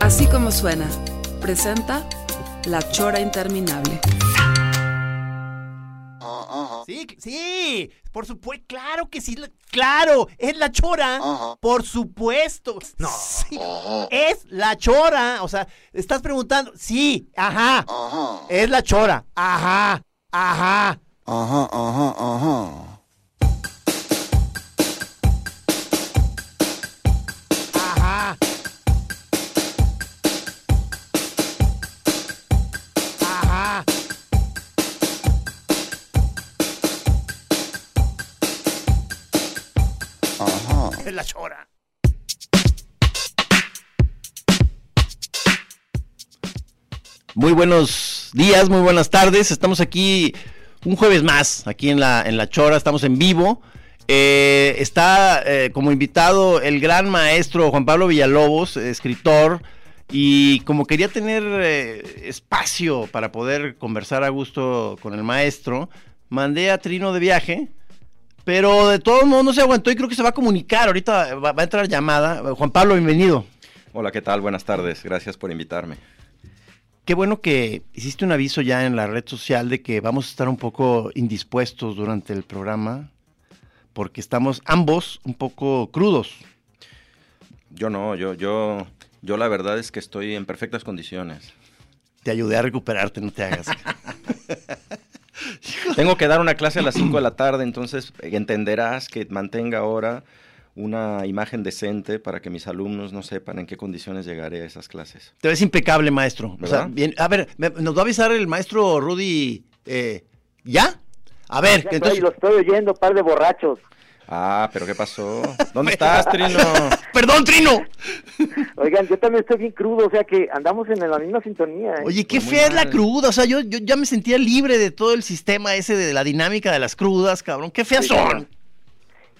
Así como suena, presenta La Chora Interminable. Sí, sí, por supuesto, claro que sí, claro, es la chora, por supuesto. No, sí, es la chora, o sea, estás preguntando, sí, ajá, es la chora, ajá, ajá. Ajá, ajá, ajá. La chora. Muy buenos días, muy buenas tardes. Estamos aquí un jueves más, aquí en la, en la Chora, estamos en vivo. Eh, está eh, como invitado el gran maestro Juan Pablo Villalobos, escritor, y como quería tener eh, espacio para poder conversar a gusto con el maestro, mandé a Trino de viaje, pero de todos modos no se aguantó y creo que se va a comunicar. Ahorita va, va a entrar llamada. Juan Pablo, bienvenido. Hola, ¿qué tal? Buenas tardes. Gracias por invitarme. Qué bueno que hiciste un aviso ya en la red social de que vamos a estar un poco indispuestos durante el programa, porque estamos ambos un poco crudos. Yo no, yo, yo, yo la verdad es que estoy en perfectas condiciones. Te ayudé a recuperarte, no te hagas. Tengo que dar una clase a las 5 de la tarde, entonces entenderás que mantenga ahora una imagen decente para que mis alumnos no sepan en qué condiciones llegaré a esas clases. Te ves impecable, maestro. O sea, bien, a ver, me- ¿nos va a avisar el maestro Rudy eh, ya? A ver, Ya estoy, entonces... lo estoy oyendo, par de borrachos. Ah, pero ¿qué pasó? ¿Dónde estás, Trino? ¡Perdón, Trino! Oigan, yo también estoy bien crudo, o sea que andamos en la misma sintonía. ¿eh? Oye, qué Pues fea es la cruda. O sea, yo, yo ya me sentía libre de todo el sistema ese de la dinámica de las crudas, cabrón. ¡Qué feas Sí, son!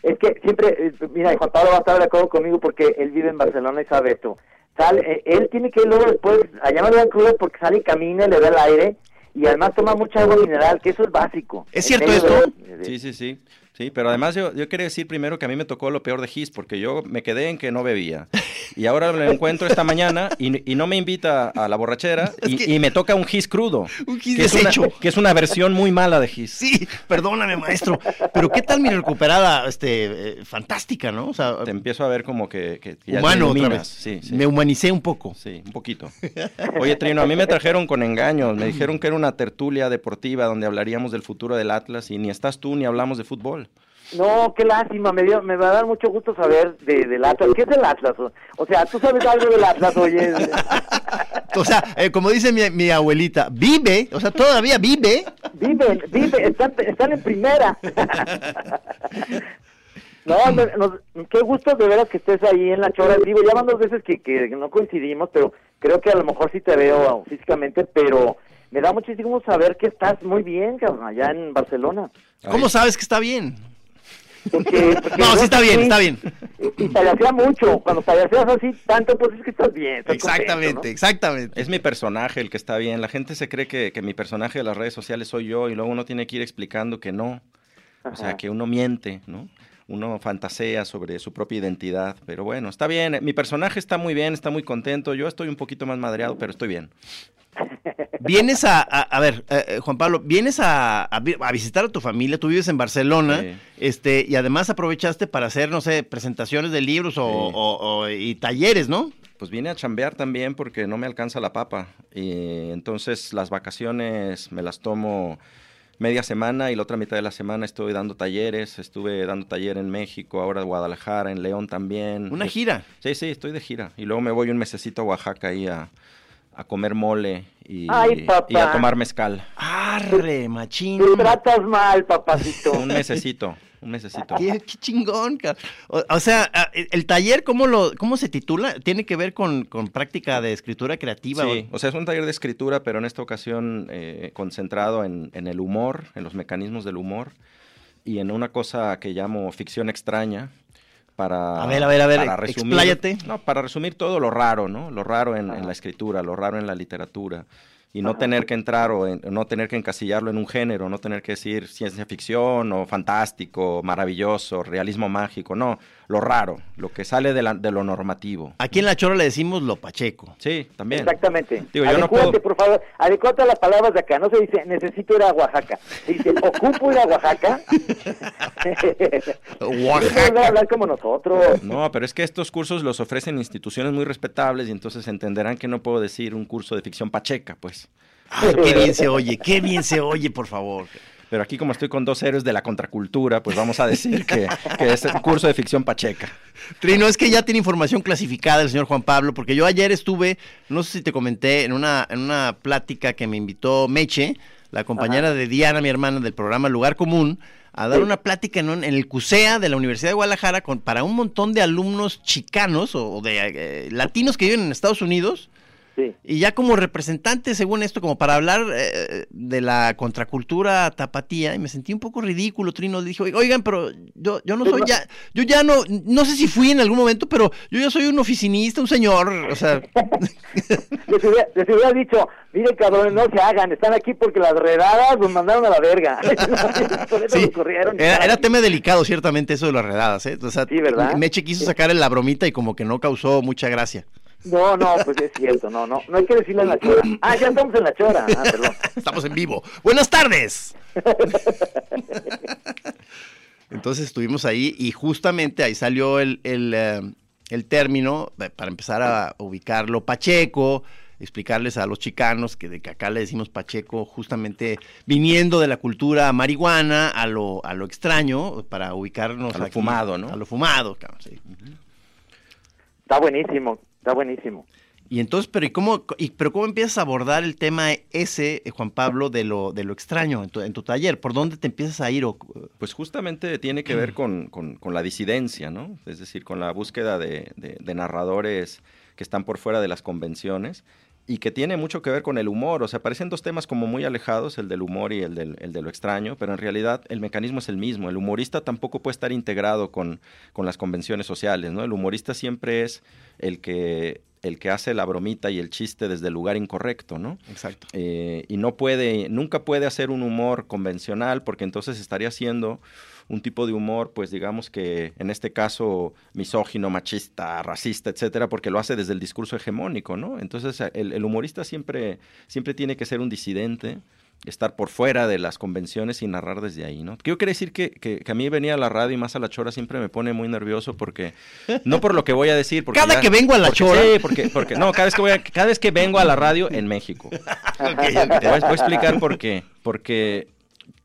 Es que siempre, eh, mira, Juan Pablo va a estar de acuerdo conmigo porque él vive en Barcelona y sabe esto. Sale, eh, él tiene que luego después, allá no le dan crudas porque sale y camina, le da el aire y además toma mucha agua mineral, que eso es básico. ¿Es cierto esto? de- Sí, sí, sí. Sí, pero además yo, yo quería decir primero que a mí me tocó lo peor de Gis, porque yo me quedé en que no bebía. Y ahora lo encuentro esta mañana y, y no me invita a la borrachera y, que- y me toca un Gis crudo. Un Gis que es, una, deshecho. que es una versión muy mala de Gis. Sí, perdóname, maestro. Pero qué tal mi recuperada, este, eh, fantástica, ¿no? O sea, Te empiezo a ver como que, que- que ya te humano otra vez. Sí, sí. Me humanicé un poco. Sí, un poquito. Oye, Trino, a mí me trajeron con engaños. Me dijeron que era una tertulia deportiva donde hablaríamos del futuro del Atlas y ni estás tú ni hablamos de fútbol. No, qué lástima, me, dio, me va a dar mucho gusto saber de, del Atlas. ¿Qué es el Atlas? O, sea, ¿tú sabes algo del Atlas, oye? O sea, eh, como dice mi, mi abuelita, vive, o sea, todavía vive. Viven, viven, están, están en primera. No, no, nos- qué gusto de veras que estés ahí en la chora. Digo, ya van dos veces que, que no coincidimos, pero creo que a lo mejor sí te veo físicamente, pero me da muchísimo saber que estás muy bien, cabrón, allá en Barcelona. ¿Cómo sabes que está bien? Porque, porque No, sí está bien, sí, está bien. Y payasea mucho. Cuando payaseas así tanto, pues es que estás bien. estás Exactamente, contento, exactamente. Es mi personaje el que está bien. La gente se cree que, que mi personaje de las redes sociales soy yo y luego uno tiene que ir explicando que no. O sea, que uno miente, ¿no? Uno fantasea sobre su propia identidad. Pero bueno, está bien. Mi personaje está muy bien, está muy contento. Yo estoy un poquito más madreado, pero estoy bien. Vienes a, a, a ver, eh, eh, Juan Pablo, vienes a, a vi- a visitar a tu familia, tú vives en Barcelona, Sí. este, y además aprovechaste para hacer, no sé, presentaciones de libros o, Sí. o- o- y talleres, ¿no? Pues vine a chambear también porque no me alcanza la papa. Y entonces las vacaciones me las tomo media semana y la otra mitad de la semana estoy dando talleres. Estuve dando taller en México, ahora en Guadalajara, en León también. Una gira. Sí, sí, estoy de gira. Y luego me voy un mesecito a Oaxaca ahí a, a comer mole y, Ay, papá. y a tomar mezcal. Arre, machín. Te tratas mal, papacito. Un mesecito, un mesecito. Qué, qué chingón, o, o sea, el taller, ¿cómo, lo, ¿cómo se titula? ¿Tiene que ver con, con práctica de escritura creativa? Sí, o sea, es un taller de escritura, pero en esta ocasión eh, concentrado en, en el humor, en los mecanismos del humor y en una cosa que llamo ficción extraña. Para, A ver, a ver, a ver, para resumir, expláyate. No, para resumir todo lo raro, ¿no? Lo raro en, en la escritura, lo raro en la literatura. Y no tener que entrar o en- no tener que encasillarlo en un género, no tener que decir ciencia ficción o fantástico, maravilloso, realismo mágico, no, lo raro, lo que sale de, la- de lo normativo. Aquí en La Chora le decimos lo pacheco. Sí, también. Exactamente. Digo, yo no puedo- por favor, adecuate a las palabras de acá. No se dice, necesito ir a Oaxaca. Se dice, ocupo ir a Oaxaca. Oaxaca. No hablar como nosotros. No, pero es que estos cursos los ofrecen instituciones muy respetables y entonces entenderán que no puedo decir un curso de ficción pacheca, pues. Ay, qué bien se oye, qué bien se oye, por favor. Pero aquí como estoy con dos héroes de la contracultura, pues vamos a decir que, que es un curso de ficción pacheca. Trino, es que ya tiene información clasificada el señor Juan Pablo, porque yo ayer estuve, no sé si te comenté, en una, en una plática que me invitó Meche, la compañera de Diana, mi hermana, del programa Lugar Común, a dar una plática en, un- en el CUSEA de la Universidad de Guadalajara con, para un montón de alumnos chicanos o, o de eh, latinos que viven en Estados Unidos. Sí. Y ya como representante, según esto, como para hablar eh, de la contracultura tapatía, y me sentí un poco ridículo, Trino. Le dije, oigan, pero yo, yo no soy ya, yo ya no, no sé si fui en algún momento, pero yo ya soy un oficinista, un señor, o sea, Les hubiera, les hubiera dicho, mire cabrón, no se hagan, están aquí porque las redadas los mandaron a la verga. Por eso sí, corrieron. era, era tema delicado, ciertamente, eso de las redadas, ¿eh? O sea, Sí, ¿verdad? Meche quiso sacar la bromita y como que no causó mucha gracia. No, no, pues es cierto, no, no, no hay que decirle en la chora. Ah, ya estamos en la chora. Ah, perdón. Estamos en vivo. Buenas tardes. Entonces estuvimos ahí y justamente ahí salió el, el, eh, el término para empezar a ubicarlo Pacheco, explicarles a los chicanos que de que acá le decimos Pacheco justamente viniendo de la cultura marihuana a lo, a lo extraño para ubicarnos A lo aquí, fumado, ¿no? A lo fumado, cabrón, sí. Está buenísimo, está buenísimo. Y entonces, pero ¿y cómo, y, pero cómo empiezas a abordar el tema ese, eh, Juan Pablo, de lo, de lo extraño en tu, en tu taller? ¿Por dónde te empiezas a ir? O, Pues justamente tiene que ver con, con- con la disidencia, ¿no? Es decir, con la búsqueda de, de- de narradores que están por fuera de las convenciones y que tiene mucho que ver con el humor. O sea, parecen dos temas como muy alejados, el del humor y el, del, el de lo extraño, pero en realidad el mecanismo es el mismo. El humorista tampoco puede estar integrado con, con las convenciones sociales, ¿no? El humorista siempre es el que, el que hace la bromita y el chiste desde el lugar incorrecto, ¿no? Exacto. Eh, y no puede, nunca puede hacer un humor convencional porque entonces estaría haciendo un tipo de humor, pues digamos que en este caso misógino, machista, racista, etcétera, porque lo hace desde el discurso hegemónico, ¿no? Entonces el, el humorista siempre, siempre tiene que ser un disidente, estar por fuera de las convenciones y narrar desde ahí, ¿no? Yo quiero decir que, que, que a mí venir a la radio y más a la chora siempre me pone muy nervioso porque, no por lo que voy a decir, porque Cada ya- que vengo a la porque- chora. Sí, porque, porque, no, cada vez que voy a- cada vez que vengo a la radio en México. Te voy, voy a explicar por qué. Porque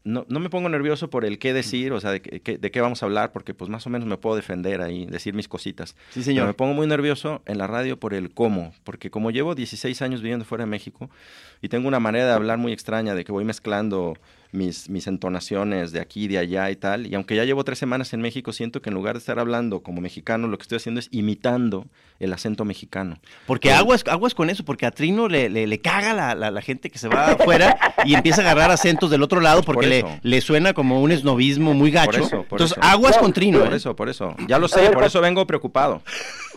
no, no me pongo nervioso por el qué decir, o sea, de, qué- de qué vamos a hablar, porque pues más o menos me puedo defender ahí, decir mis cositas. Sí, señor. Pero me pongo muy nervioso en la radio por el cómo, porque como llevo 16 años viviendo fuera de México y tengo una manera de hablar muy extraña, de que voy mezclando mis, mis entonaciones de aquí, de allá y tal, y aunque ya llevo tres semanas en México, siento que en lugar de estar hablando como mexicano, lo que estoy haciendo es imitando el acento mexicano. Porque aguas, aguas con eso, porque a Trino le, le, le caga la, la, la gente que se va afuera y empieza a agarrar acentos del otro lado porque Por le, le suena como un esnovismo muy gacho. eso, por Entonces, eso. aguas con Trino. Por ¿eh? eso, por eso. Ya lo A sé, ver, por Juan- eso vengo preocupado.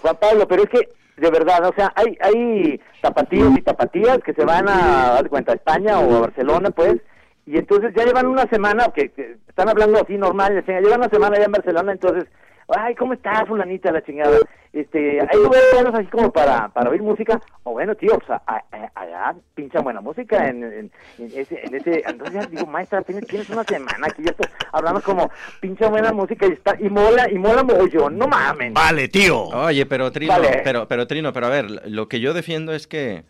Juan Pablo, pero es que, de verdad, o sea, hay, hay tapatíos y tapatías que se van a, de cuenta, a España o a Barcelona, pues, y entonces ya llevan una semana, que, que están hablando así normal, llevan una semana allá en Barcelona, entonces, ay, ¿cómo estás, fulanita, la chingada? Este, hay lugares así como para, para oír música, o bueno, tío, o sea, a- a- allá pincha buena música en, en, en ese, en ese, entonces ya digo, maestra, tienes, tienes una semana aquí, ya estás hablando como pincha buena música y está, y mola, y mola mogollón, no mames. Vale, tío. Oye, pero Trino, Vale. pero, pero Trino, pero a ver, lo que yo defiendo es que,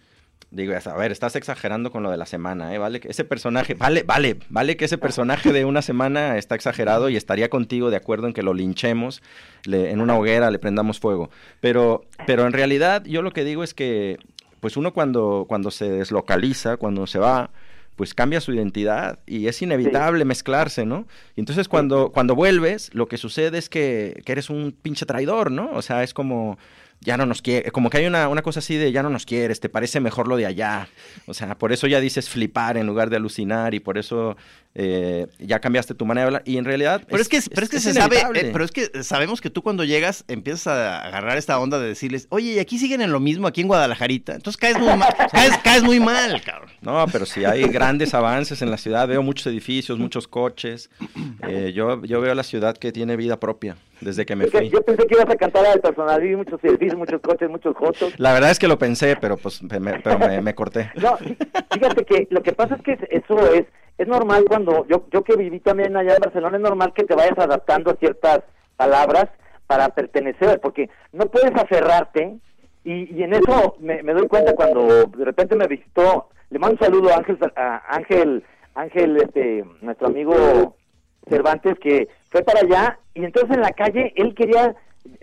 digo, a ver, estás exagerando con lo de la semana, ¿eh? Vale, que ese personaje, vale, vale, vale que ese personaje de una semana está exagerado y estaría contigo de acuerdo en que lo linchemos le- en una hoguera, le prendamos fuego. Pero, pero en realidad yo lo que digo es que, pues uno cuando, cuando se deslocaliza, cuando se va, pues cambia su identidad y es inevitable mezclarse, ¿no? Y entonces cuando, cuando vuelves, lo que sucede es que, que eres un pinche traidor, ¿no? O sea, es como ya no nos quiere, como que hay una, una cosa así de ya no nos quieres, te parece mejor lo de allá. O sea, por eso ya dices flipar en lugar de alucinar y por eso eh, ya cambiaste tu manera de hablar. Y en realidad. Pero es, que, pero es que se sabe, eh, pero es que sabemos que tú cuando llegas empiezas a agarrar esta onda de decirles, oye, y aquí siguen en lo mismo aquí en Guadalajarita. Entonces caes muy mal, caes, caes muy mal, cabrón. No, pero sí hay grandes avances en la ciudad. Veo muchos edificios, muchos coches. Eh, yo, yo veo la ciudad que tiene vida propia desde que me fui. Yo pensé que ibas a cantar al personal, vi muchos edificios, muchos coches, muchos jotos. La verdad es que lo pensé, pero pues me, me- pero me, me corté. No, fí- fíjate que lo que pasa es que eso es es normal cuando yo yo que viví también allá en Barcelona es normal que te vayas adaptando a ciertas palabras para pertenecer, porque no puedes aferrarte y, en eso me, me doy cuenta cuando de repente me visitó, le mando un saludo a Ángel a Ángel Ángel este nuestro amigo Cervantes que fue para allá y entonces en la calle él quería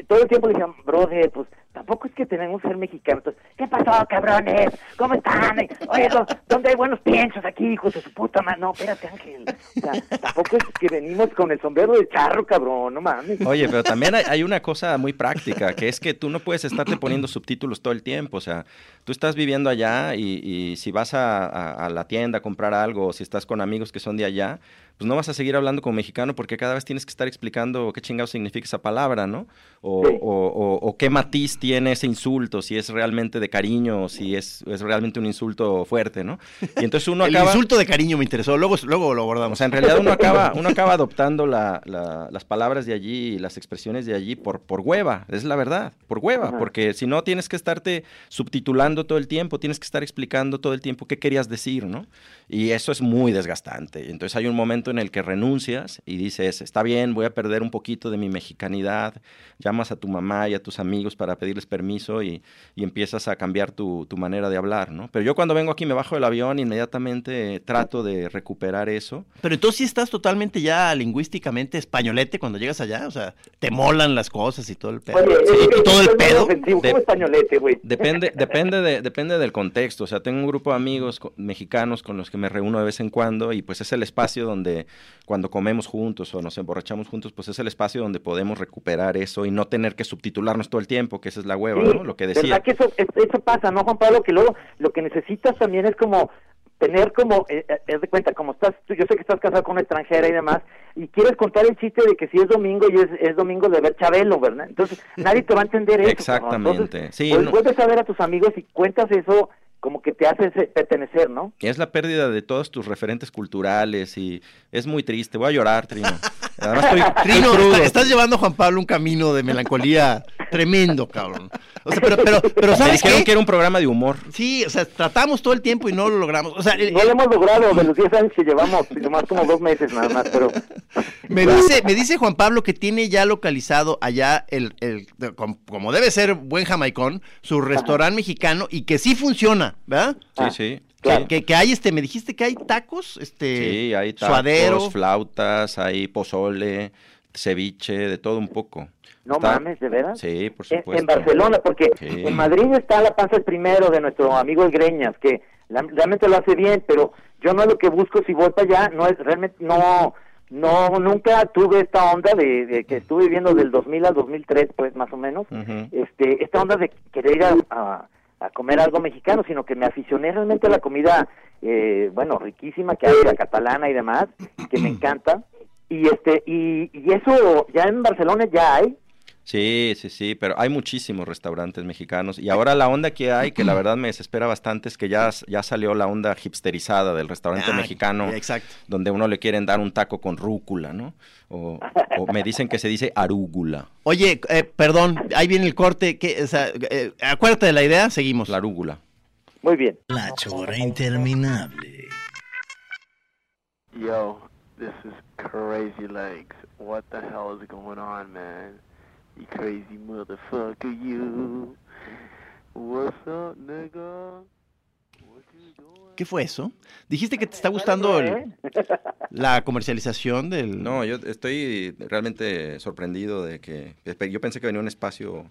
todo el tiempo le decían, brother, pues tampoco es que tenemos que ser mexicanos. Entonces, ¿qué pasó, cabrones? ¿Cómo están? Oye, ¿dó- ¿dónde hay buenos piensos aquí, hijos de su puta madre? No, espérate, Ángel. O sea, tampoco es que venimos con el sombrero de charro, cabrón, no mames. Oye, pero también hay, una cosa muy práctica, que es que tú no puedes estarte poniendo subtítulos todo el tiempo. O sea, tú estás viviendo allá y, si vas a, a- a la tienda a comprar algo o si estás con amigos que son de allá, pues no vas a seguir hablando como mexicano porque cada vez tienes que estar explicando qué chingado significa esa palabra, ¿no? O, Sí. o- o- o qué matiz tiene ese insulto, si es realmente de cariño o si es, es realmente un insulto fuerte, ¿no? Y entonces uno El acaba... insulto de cariño me interesó, luego, luego lo O abordamos. sea, en realidad uno acaba, uno acaba adoptando la- la- las palabras de allí y las expresiones de allí por, por hueva, es la verdad, por hueva, Ajá. porque si no tienes que estarte subtitulando todo el tiempo, tienes que estar explicando todo el tiempo qué querías decir, ¿no? Y eso es muy desgastante. Entonces hay un momento en el que renuncias y dices, está bien, voy a perder un poquito de mi mexicanidad, llamas a tu mamá y a tus amigos para pedirles permiso y, y empiezas a cambiar tu, tu manera de hablar, ¿no? Pero yo cuando vengo aquí me bajo del avión, inmediatamente trato de recuperar eso. Pero entonces sí estás totalmente ya lingüísticamente españolete cuando llegas allá, o sea, te molan las cosas y todo el pedo. Oye, Sí, es que y todo el pedo. ofensivo, de- ¿Cómo españolete, güey? Depende, depende, de, depende del contexto. O sea, tengo un grupo de amigos mexicanos con los que me reúno de vez en cuando y pues es el espacio donde cuando comemos juntos o nos emborrachamos juntos, pues es el espacio donde podemos recuperar eso y no tener que subtitularnos todo el tiempo, que esa es la hueva, Sí, ¿no? Lo que decía. ¿Verdad que eso, es- eso pasa, no, Juan Pablo? Que luego lo que necesitas también es como tener como, eh, eh, haz de cuenta, como estás, tú, yo sé que estás casado con una extranjera y demás, y quieres contar el chiste de que si es domingo y es, es domingo de ver Chabelo, ¿verdad? Entonces, nadie te va a entender eso. Exactamente. Entonces, Sí, pues, no- vuelves a ver a tus amigos y cuentas eso como que te hace pertenecer, ¿no? Y es la pérdida de todos tus referentes culturales y es muy triste. Voy a llorar, Trino. Además estoy, Trino, está- estás llevando a Juan Pablo un camino de melancolía tremendo, cabrón. O sea, pero, pero, pero Me ¿sabes dijeron qué? que era un programa de humor. Sí, o sea, tratamos todo el tiempo y no lo logramos. O sea, el- No lo hemos logrado de los 10 años que llevamos, nomás como dos meses nada más, pero... Me dice, me dice Juan Pablo que tiene ya localizado allá el, el como debe ser buen jamaicón, su restaurante mexicano y que sí funciona, ¿verdad? Sí, Ah, sí. claro. Que, que hay este, me dijiste que hay tacos, este, Sí, hay tacos, suadero. flautas, hay pozole, ceviche, de todo un poco. No Está- mames, ¿de veras? Sí, por En, supuesto. en Barcelona, porque Sí. en Madrid está la panza el primero de nuestro amigo El Greñas, que la- realmente lo hace bien, pero yo no es lo que busco si voy para allá, no es realmente, no, no, nunca tuve esta onda de, de que estuve viviendo del 2000 al 2003, pues más o menos, este, esta onda de querer ir a, a- a comer algo mexicano, sino que me aficioné realmente a la comida, eh, bueno, riquísima que hay, la catalana y demás, que me encanta, y este, y, y eso ya en Barcelona ya hay, Sí, sí, sí, pero hay muchísimos restaurantes mexicanos y ahora la onda que hay, que la verdad me desespera bastante, es que ya, ya salió la onda hipsterizada del restaurante Ah, mexicano, Exacto. donde uno le quieren dar un taco con rúcula, ¿no? O, o me dicen que se dice arúgula, Oye, eh, perdón, ahí viene el corte. Que, o sea, eh, acuérdate de la idea, seguimos. la arúgula. muy bien. La chora interminable. Yo, this is Crazy Legs. What the hell is going on, man? You crazy motherfucker, you. What's up, nigga? ¿Qué fue eso? Dijiste que te está gustando el- la comercialización del... No, yo estoy realmente sorprendido de que, yo pensé que venía un espacio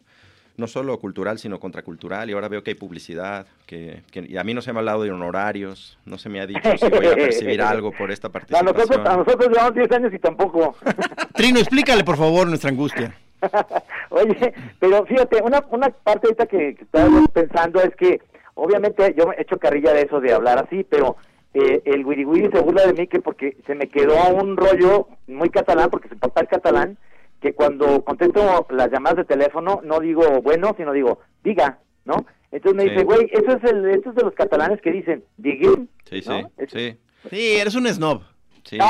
no solo cultural, sino contracultural. Y ahora veo que hay publicidad, que, que- y a mí no se me ha hablado de honorarios, no se me ha dicho si voy a percibir algo por esta A participación. nosotros, a nosotros llevamos 10 años y tampoco. Trino, explícale por favor nuestra angustia. Oye, pero fíjate, una, una parte ahorita que, que estaba pensando es que, obviamente, yo he hecho carrilla de eso, de hablar así, pero eh, el Wiri Wiri se burla de mí que porque se me quedó un rollo muy catalán, porque su papá es catalán, que cuando contesto las llamadas de teléfono no digo bueno, sino digo diga, ¿no? Entonces me Sí. dice, güey, eso es, el, eso es de los catalanes que dicen diguen, Sí, sí, ¿no? Es- sí, Sí, eres un snob. sí.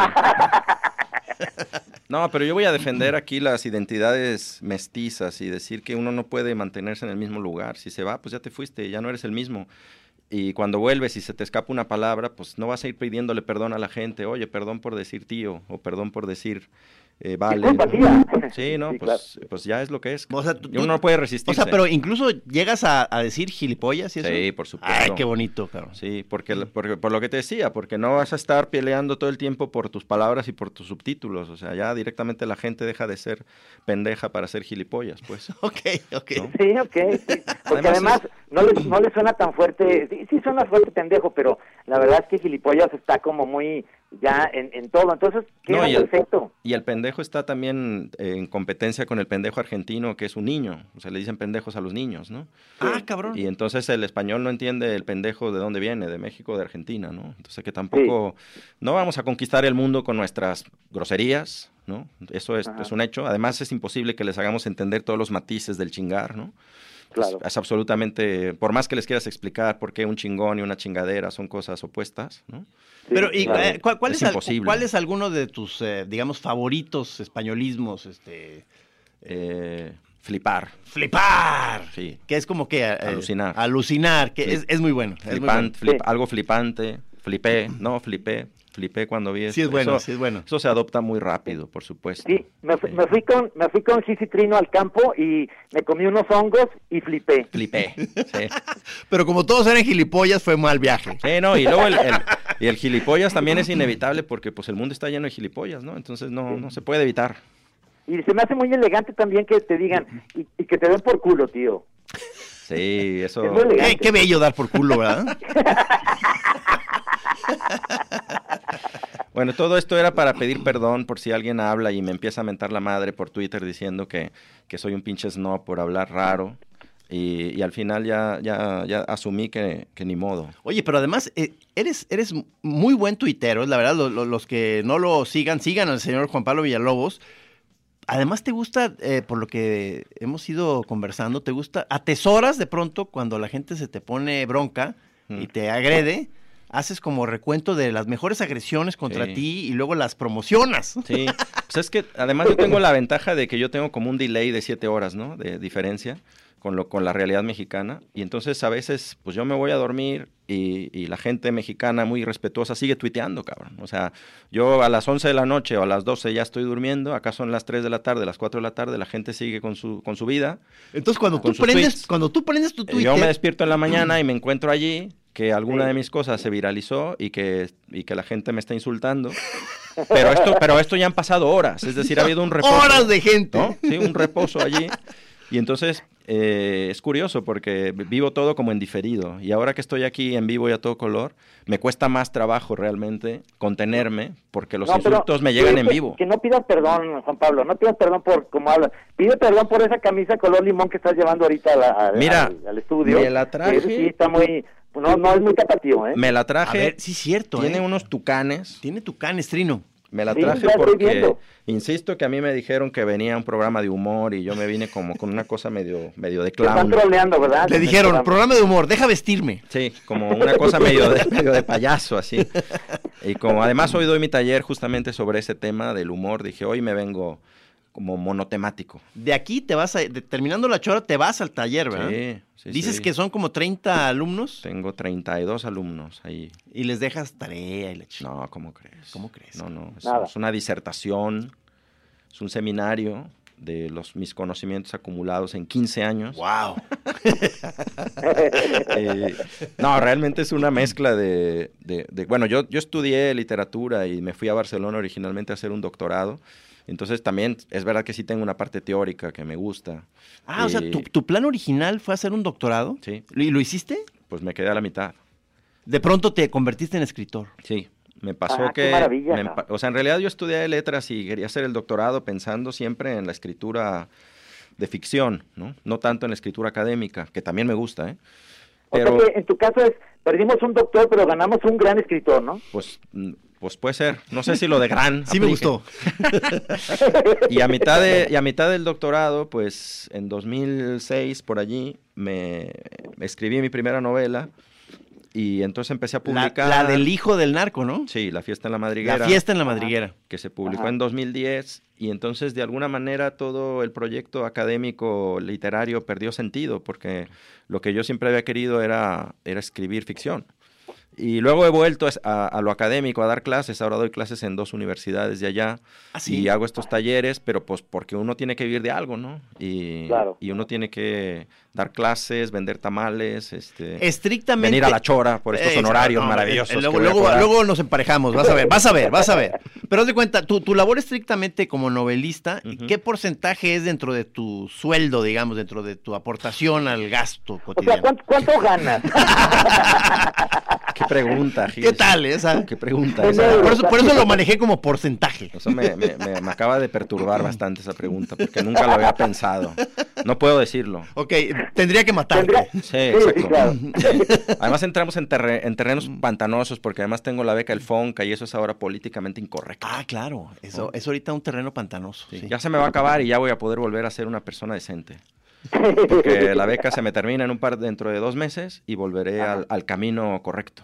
No, pero yo voy a defender aquí las identidades mestizas y decir que uno no puede mantenerse en el mismo lugar. Si se va, pues ya te fuiste, ya no eres el mismo. Y cuando vuelves y se te escapa una palabra, pues no vas a ir pidiéndole perdón a la gente. Oye, perdón por decir tío, o perdón por decir eh, vale. Sí, no, Sí, pues, pues ya es lo que es. O sea, tú- uno no puede resistirse. O sea, pero incluso llegas a, a decir gilipollas y eso. Sí, por supuesto. Ay, qué bonito, cabrón. Sí, porque, porque- por lo que te decía, porque no vas a estar peleando todo el tiempo por tus palabras y por tus subtítulos. O sea, ya directamente la gente deja de ser pendeja para ser gilipollas, pues. Ok, ok. ¿no? Sí, ok. sí. Porque Además además, no, le, no le suena tan fuerte. Sí, sí suena fuerte pendejo, pero la verdad es que gilipollas está como muy ya en, en todo. Entonces, queda No, y el- perfecto. Y el pendejo está también eh, en competencia con el pendejo argentino, que es un niño. O sea, le dicen pendejos a los niños, ¿no? Ah, cabrón. Y entonces el español no entiende el pendejo de dónde viene, de México o de Argentina, ¿no? Entonces que tampoco, no vamos a conquistar el mundo con nuestras groserías, ¿no? Eso es, es un hecho. Además es imposible que les hagamos entender todos los matices del chingar, ¿no? Claro. Es, es absolutamente, por más que les quieras explicar por qué un chingón y una chingadera son cosas opuestas, ¿no? Sí, Pero, ¿y, claro. eh, cuál, cuál Es es, al- imposible. cuál es alguno de tus, eh, digamos, favoritos españolismos? Este, Eh, flipar, flipar. sí. Que es como que... eh, Alucinar. Alucinar, que Flip- es, es muy bueno. es muy Flipan- bueno. flip- Sí. Algo flipante, flipé, no, flipé, flipé cuando vi Sí es bueno, Eso- sí es bueno. Eso se adopta muy rápido, por supuesto. Sí, me, fui- me fui con me fui con Trino al campo y me comí unos hongos y flipé. Flipé, sí. Pero como todos eran gilipollas, fue mal viaje. Sí, no, y luego el, el- y el gilipollas también es inevitable porque pues el mundo está lleno de gilipollas, ¿no? Entonces no, no se puede evitar. Y se me hace muy elegante también que te digan y, y que te den por culo, tío. Sí, eso. Es qué bello dar por culo, ¿verdad? Bueno, todo esto era para pedir perdón por si alguien habla y me empieza a mentar la madre por Twitter diciendo que, que soy un pinche snob por hablar raro. Y, y al final ya, ya, ya asumí que, que ni modo. Oye, pero además, eh, eres, eres muy buen tuitero, la verdad, lo- lo- los que no lo sigan, sigan al señor Juan Pablo Villalobos. Además, te gusta, eh, por lo que hemos ido conversando, te gusta, atesoras de pronto cuando la gente se te pone bronca y Mm. te agrede, haces como recuento de las mejores agresiones contra Sí. ti y luego las promocionas. Sí, pues es que además yo tengo la ventaja de que yo tengo como un delay de siete horas, ¿no? De diferencia con, lo, con la realidad mexicana. Y entonces a veces, pues yo me voy a dormir y, y la gente mexicana muy respetuosa sigue tuiteando, cabrón. O sea, yo a las 11 de la noche o a las 12 ya estoy durmiendo, acá son las 3 de la tarde, las 4 de la tarde, la gente sigue con su, con su vida. Entonces, cuando Con tú prendes, tweets. cuando tú prendes tu Eh, Twitter, Yo me despierto en la mañana y me encuentro allí que alguna de mis cosas se viralizó y que, y que la gente me está insultando. Pero esto, pero esto ya han pasado horas, es decir, ha habido un reposo. horas de gente. ¿no? Sí, un reposo allí. Y entonces eh, es curioso porque vivo todo como en diferido. Y ahora que estoy aquí en vivo y a todo color, me cuesta más trabajo realmente contenerme porque los No, insultos me llegan que- en vivo. Que no pidas perdón, Juan Pablo, no pidas perdón por cómo hablas. Pide perdón por esa camisa color limón que estás llevando ahorita a la- a- Mira, al, al estudio. me la traje. Sí, está muy... No, no es muy tapatío, ¿eh? Me la A traje. ver, sí es cierto, tiene ¿eh? unos tucanes. Tiene tu canestrino. Me la Sí, traje estoy porque, insisto que a mí me dijeron que venía un programa de humor y yo me vine como con una cosa medio, medio de Te están clown. troleando, ¿verdad? Le dijeron, programa. programa de humor, deja vestirme. Sí, como una cosa medio de, medio de payaso, así. Y como además hoy doy mi taller justamente sobre ese tema del humor, dije, hoy me vengo como monotemático. De aquí te vas a, de- terminando la chora, te vas al taller, ¿verdad? Sí, sí, Dices sí. que son como 30 alumnos Tengo 32 alumnos ahí. y les dejas tarea y la ch- No, ¿cómo crees? ¿Cómo crees? No, no, es, una disertación, es un seminario de los mis conocimientos acumulados en 15 años. ¡Wow! Eh, no, realmente es una mezcla de, de- de- bueno, yo, yo estudié literatura y me fui a Barcelona originalmente a hacer un doctorado Entonces también es verdad que sí tengo una parte teórica que me gusta. Ah, o sea, Y, ¿tu, tu plan original fue hacer un doctorado? Sí, ¿Y lo hiciste? pues me quedé a la mitad. De pronto te convertiste en escritor. Sí, me pasó Ah, qué que... maravilla, me o sea, en realidad yo estudié letras y quería hacer el doctorado pensando siempre en la escritura de ficción, ¿no? No tanto en la escritura académica, que también me gusta, ¿eh? Pero, O sea que en tu caso es, perdimos un doctor, pero ganamos un gran escritor, ¿no? pues, mm, pues puede ser. No sé si lo de gran. Sí me gustó. Y a mitad de, y a mitad del doctorado, pues en 2006 por allí me, me escribí mi primera novela y entonces empecé a La, publicar. la del hijo del narco, ¿no? Sí, La fiesta en la madriguera. La fiesta en la madriguera. que se publicó Ajá. en 2010 y entonces de alguna manera todo el proyecto académico literario perdió sentido porque lo que yo siempre había querido era, era escribir ficción. Y luego he vuelto a, lo académico, a dar clases. Ahora doy clases en dos universidades de allá ¿Ah, sí? y hago estos talleres, pero pues porque uno tiene que vivir de algo, ¿no? Y, Claro. y uno tiene que dar clases, vender tamales, este, Estrictamente. venir a la chora por estos Eh, honorarios no, maravillosos. eh, Luego, luego, nos emparejamos, vas a ver, vas a ver, vas a ver. Pero haz de cuenta, tu, tu labor estrictamente como novelista, Ujú. ¿qué porcentaje es dentro de tu sueldo, digamos, dentro de tu aportación al gasto O sea, cotidiano? ¿cuánto, cuánto ganas? Qué pregunta, ¿Qué Gis. tal esa? Qué pregunta. Esa. Por eso, por eso lo manejé como porcentaje. Eso me, me- me- me acaba de perturbar bastante esa pregunta, porque nunca lo había pensado. No puedo decirlo. Ok, tendría que matarte. Tendría- Sí, Sí, exacto. sí, claro. Sí. Además entramos en, terre- en terrenos pantanosos, porque además tengo la beca del FONCA y eso es ahora políticamente incorrecto. Ah, claro, eso es ahorita un terreno pantanoso. Sí, sí. Ya se me va a acabar y ya voy a poder volver a ser una persona decente. Porque la beca se me termina en un par dentro de dos meses y volveré al, al camino correcto.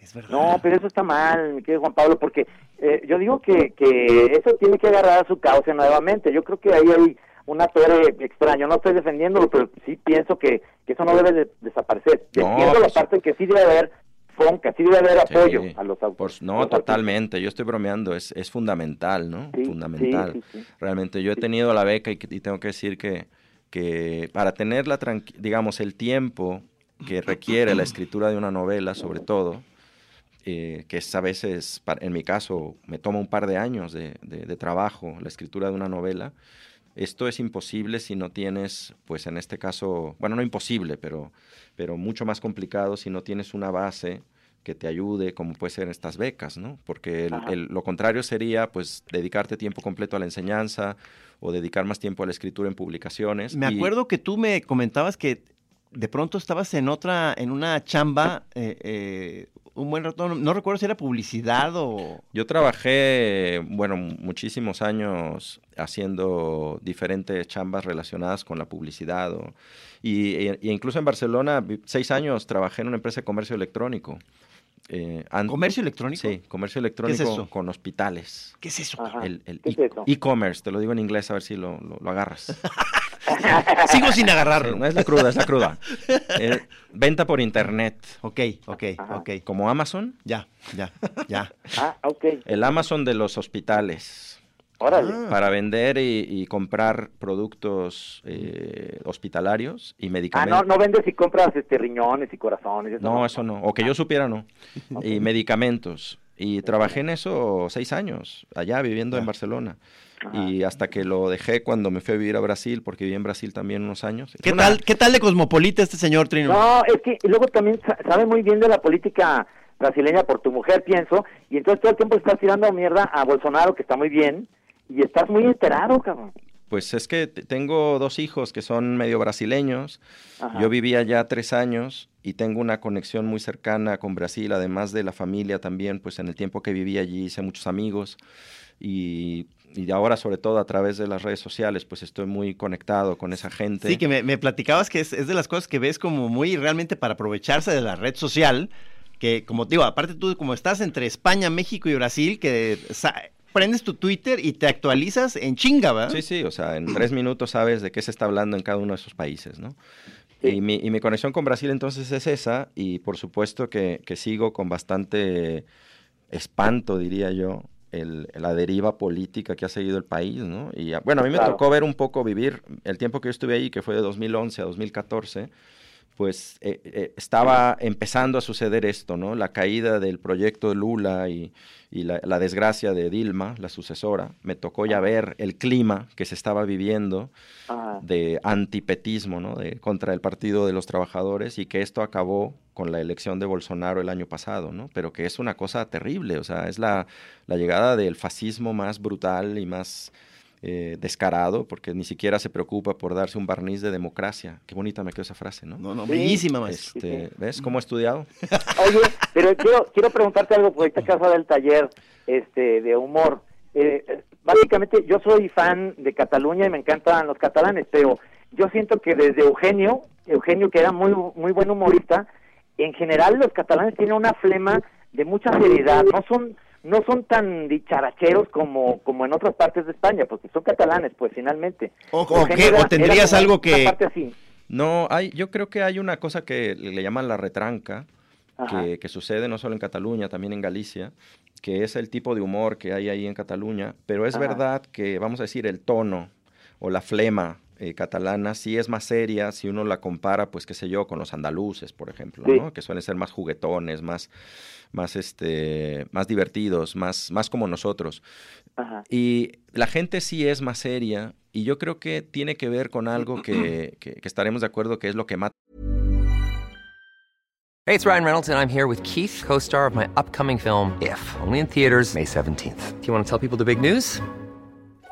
Es verdad. No, pero eso está mal, mi querido Juan Pablo, porque eh, yo digo que, que eso tiene que agarrar a su cauce nuevamente. Yo creo que ahí hay una torre extraña. No estoy defendiéndolo, pero sí pienso que, que eso no debe de- desaparecer. No, Entiendo la pues- parte que sí debe haber fonca, sí debe haber Sí, apoyo a los por- autores. no, totalmente. Yo estoy bromeando. Es, es fundamental, ¿no? Sí, fundamental. sí. Realmente yo he tenido la beca y, y tengo que decir que, que para tener la digamos, el tiempo que requiere la escritura de una novela, sobre todo, eh, que es a veces, en mi caso, me toma un par de años de, de- de trabajo la escritura de una novela. Esto es imposible si no tienes, pues en este caso, bueno, no imposible, pero, pero mucho más complicado si no tienes una base que te ayude, como puede ser estas becas, ¿no? Porque el- lo contrario sería, pues, dedicarte tiempo completo a la enseñanza o dedicar más tiempo a la escritura en publicaciones. Me y- acuerdo que tú me comentabas que de pronto estabas en otra, en una chamba eh, eh, un buen rato, no, no recuerdo si era publicidad o... Yo trabajé, bueno, mu- muchísimos años haciendo diferentes chambas relacionadas con la publicidad. o- y, e- e incluso en Barcelona, seis años trabajé en una empresa de comercio electrónico. Eh, ¿Comercio electrónico? Sí, comercio electrónico eso? con hospitales. ¿Qué es eso? Ajá. El, el ¿Qué es e- e-commerce, te lo digo en inglés a ver si lo, lo- lo agarras. Sigo sin Sí, agarrarlo. no es la cruda, es la cruda. Eh, venta por internet, Ok, ok, Ajá. ok. como Amazon. Ya, ya, ya. Ah, ok. El Amazon de los hospitales. Órale. Ah. para vender y, y comprar productos eh, hospitalarios y Ah, medicamentos. no, no vendes y compras este riñones y corazones. no, eso no. O que yo supiera, no. Y medicamentos. Y trabajé en eso seis años, allá viviendo en. Barcelona. Ajá. Y hasta que lo dejé cuando me fui a vivir a Brasil, porque viví en Brasil también unos años. ¿Qué una- tal, ¿Qué tal de cosmopolita este señor Trino? No, es que luego también sa- sabe muy bien de la política brasileña por tu mujer, pienso, y entonces todo el tiempo estás tirando mierda a Bolsonaro, que está muy bien, y estás muy enterado, cabrón. Pues es que tengo dos hijos que son medio brasileños. Ajá. Yo vivía allá tres años y tengo una conexión muy cercana con Brasil, además de la familia también, pues en el tiempo que viví allí hice muchos amigos y, y ahora sobre todo a través de las redes sociales, pues estoy muy conectado con esa gente. Sí, que me, me platicabas que es, es de las cosas que ves como muy realmente para aprovecharse de la red social, que como te digo, aparte tú como estás entre España, México y Brasil, que prendes tu Twitter y te actualizas en chinga, ¿verdad? Sí, sí, o sea, en tres minutos sabes de qué se está hablando en cada uno de esos países, ¿no? Y, mi, y mi conexión con Brasil entonces es esa, y por supuesto que, que sigo con bastante espanto, diría yo, el, la deriva política que ha seguido el país, ¿no? Y ah, bueno, a mí me Claro. tocó ver un poco vivir el tiempo que yo estuve ahí, que fue de 2011 a 2014, pues eh, eh, estaba empezando a suceder esto, ¿no? La caída del proyecto de Lula y, y la, la desgracia de Dilma, la sucesora. Me tocó ya ver el clima que se estaba viviendo de antipetismo, ¿no? De, contra el Partido de los Trabajadores y que esto acabó con la elección de Bolsonaro el año pasado, ¿no? Pero que es una cosa terrible, o sea, es la, la llegada del fascismo más brutal y más eh, descarado, porque ni siquiera se preocupa por darse un barniz de democracia. Qué bonita me quedó esa frase, ¿no? No, no, Sí. bellísima, maestro. Este, ¿Ves cómo he estudiado? Oye, pero quiero, quiero preguntarte algo, porque que has del taller este, de humor. Eh, básicamente, yo soy fan de Cataluña y me encantan los catalanes, pero yo siento que desde Eugenio, Eugenio que era muy, muy buen humorista, en general los catalanes tienen una flema de mucha seriedad, no son no son tan dicharacheros como, como en otras partes de España, porque son catalanes, pues finalmente. O, qué- o tendrías algo que... No, hay, yo creo que hay una cosa que le llaman la retranca, que, que sucede no solo en Cataluña, también en Galicia, que es el tipo de humor que hay ahí en Cataluña, pero es Ajá. verdad que, vamos a decir, el tono o la flema eh, catalana sí es más seria si uno la compara, pues qué sé yo, con los andaluces, por ejemplo, Sí. ¿no? que suelen ser más juguetones, más, más, este, más divertidos, más, más como nosotros. Ajá. Y la gente sí es más seria y yo creo que tiene que ver con algo que, que- que estaremos de acuerdo que es lo que mata Hey, it's Ryan Reynolds, and I'm here with Keith, co star of my upcoming film, If, only in theaters, May 17th. Do you want to tell people the big news?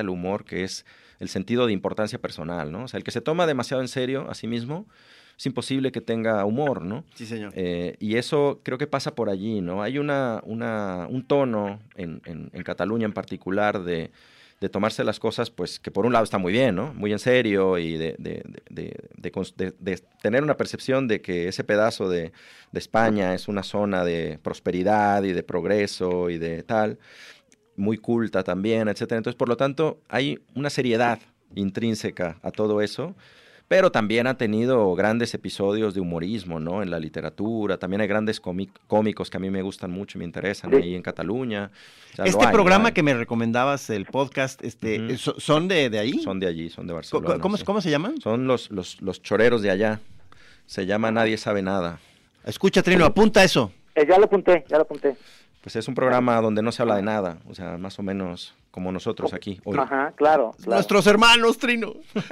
El humor, que es el sentido de importancia personal, ¿no? O sea, el que se toma demasiado en serio a sí mismo, es imposible que tenga humor, ¿no? Sí, señor. Eh, y eso creo que pasa por allí, ¿no? Hay una, una, un tono en, en- en Cataluña en particular de, de tomarse las cosas, pues que por un lado está muy bien, ¿no? Muy en serio y de, de- de- tener una percepción de que ese pedazo de, de España es una zona de prosperidad y de progreso y de tal, muy culta también, etcétera. Entonces, por lo tanto, hay una seriedad intrínseca a todo eso pero también ha tenido grandes episodios de humorismo, ¿no? En la literatura, también hay grandes cómic- cómicos que a mí me gustan mucho y me interesan ahí en Cataluña. O sea, lo Este hay, programa que me recomendabas, el podcast, este, so- ¿son de, de ahí? Son de allí, son de Barcelona. ¿Cómo, sí. cómo se llaman? Son los, los, los choreros de allá. Se llama Nadie sabe nada. Escucha, Trino, apunta eso. Eh, ya lo apunté, ya lo apunté. Pues es un programa donde no se habla de nada, o sea, más o menos como nosotros aquí. hoy. Ajá, claro. claro. Nuestros hermanos, Trino.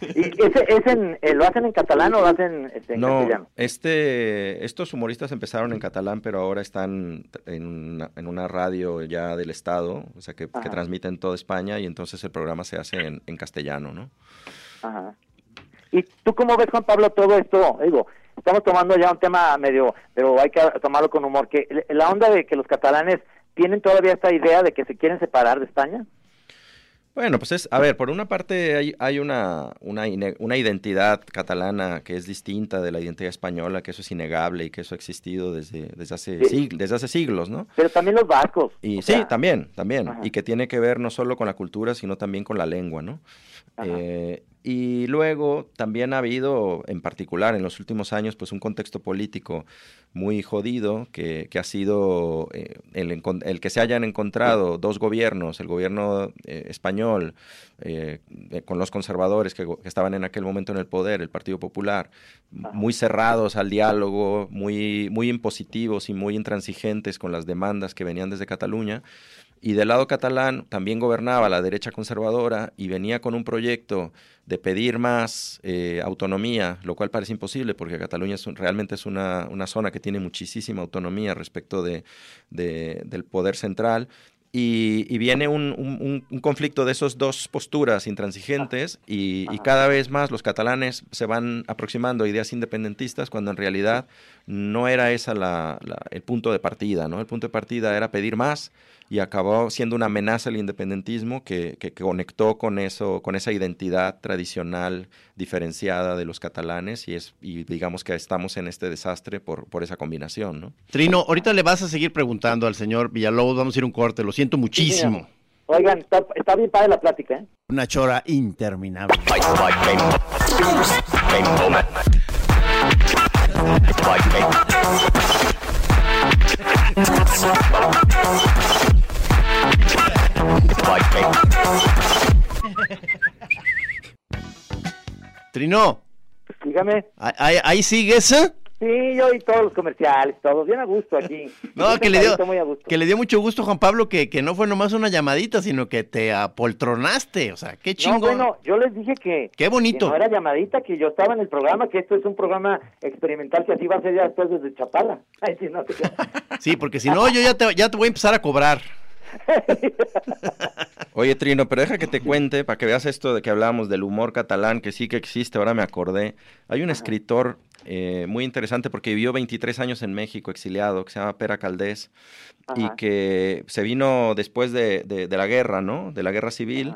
¿Y ese, ese en- eh, lo hacen en catalán o lo hacen este, en No, castellano? este, estos humoristas empezaron en catalán, pero ahora están en una, en una radio ya del Estado, o sea, que, que Ajá. transmite en toda España y entonces el programa se hace en, en castellano, ¿no? Ajá. ¿Y tú cómo ves, Juan Pablo, todo esto? Digo, estamos tomando ya un tema medio, pero hay que tomarlo con humor, que la onda de que los catalanes tienen todavía esta idea de que se quieren separar de España. Bueno, pues es, a ver, por una parte hay, hay una, una, una identidad catalana que es distinta de la identidad española, que eso es innegable y que eso ha existido desde, desde, hace, Sí. sig- desde hace siglos, ¿no? Pero también los vascos. Y sí, sea, también, también. Ajá. Y que tiene que ver no solo con la cultura, sino también con la lengua, ¿no? Eh, y luego también ha habido, en particular en los últimos años, pues un contexto político muy jodido que, que ha sido eh, el, el que se hayan encontrado dos gobiernos, el gobierno eh, español eh, con los conservadores que, estaban en aquel momento en el poder, el Partido Popular, Ajá. muy cerrados al diálogo, muy, muy impositivos y muy intransigentes con las demandas que venían desde Cataluña. Y del lado catalán también gobernaba la derecha conservadora y venía con un proyecto de pedir más eh, autonomía, lo cual parece imposible porque Cataluña es un- realmente es una, una zona que tiene muchísima autonomía respecto de, de- del poder central. Y, y viene un, un- conflicto de esas dos posturas intransigentes y, cada vez más los catalanes se van aproximando a ideas independentistas cuando en realidad no era esa la- la- el punto de partida, ¿no? El punto de partida era pedir más y acabó siendo una amenaza al independentismo que, que, que conectó con eso, con esa identidad tradicional diferenciada de los catalanes y es y digamos que estamos en este desastre por, por esa combinación, ¿no? Trino, ahorita le vas a seguir preguntando al señor Villalobos, vamos a ir a un corte, lo siento muchísimo. Oigan, está, está bien padre la plática, ¿eh? Una chora interminable. Trino, Dígame. ahí, ahí sigues. ¿eh? Sí, yo y todos los comerciales, todos bien a gusto aquí. No, que le, dio, que le dio mucho gusto, Juan Pablo, que, que no fue nomás una llamadita, sino que te apoltronaste. O sea, qué No, chingón. bueno, yo les dije que, Qué bonito. que no era llamadita, que yo estaba en el programa, que esto es un programa experimental, que así va a ser ya después desde Chapala. Ay, no, te. Sí, porque si no, yo ya te, ya te voy a empezar a cobrar. Oye, Trino, pero deja que te cuente para que veas esto de que hablábamos del humor catalán, que sí que existe, ahora me acordé. Hay un escritor eh, muy interesante porque vivió 23 años en México, exiliado, que se llama Pera Caldés, y que se vino después de, de- de la guerra, ¿no? De la guerra civil.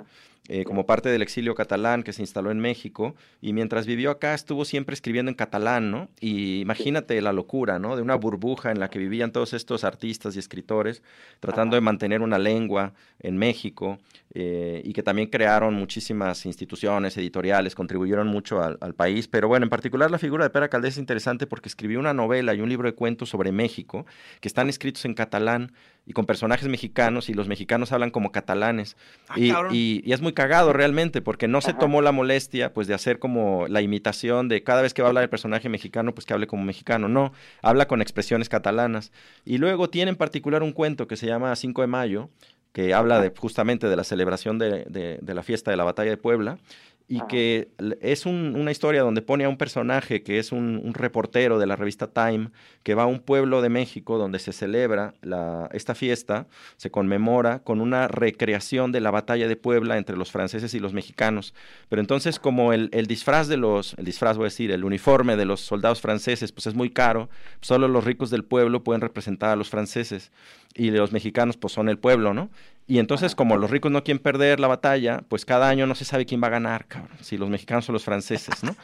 Eh, como parte del exilio catalán que se instaló en México y mientras vivió acá estuvo siempre escribiendo en catalán, ¿no? Y imagínate la locura, ¿no? De una burbuja en la que vivían todos estos artistas y escritores tratando de mantener una lengua en México eh, y que también crearon muchísimas instituciones editoriales, contribuyeron mucho al, al país, pero bueno, en particular la figura de Pera Caldés es interesante porque escribió una novela y un libro de cuentos sobre México que están escritos en catalán y con personajes mexicanos y los mexicanos hablan como catalanes. Y, y- y es muy cagado realmente porque no se tomó la molestia pues de hacer como la imitación de cada vez que va a hablar el personaje mexicano pues que hable como mexicano, no, habla con expresiones catalanas. Y luego tiene en particular un cuento que se llama 5 de mayo que habla de, justamente de la celebración de, de- de la fiesta de la batalla de Puebla y que es un- una historia donde pone a un personaje que es un, un reportero de la revista Time que va a un pueblo de México donde se celebra la- esta fiesta, se conmemora con una recreación de la batalla de Puebla entre los franceses y los mexicanos. Pero entonces como el, el disfraz de los, el disfraz voy a decir, el uniforme de los soldados franceses pues es muy caro, solo los ricos del pueblo pueden representar a los franceses y los mexicanos pues son el pueblo, ¿no? Y entonces, como los ricos no quieren perder la batalla, pues cada año no se sabe quién va a ganar, cabrón, si los mexicanos o los franceses, ¿no?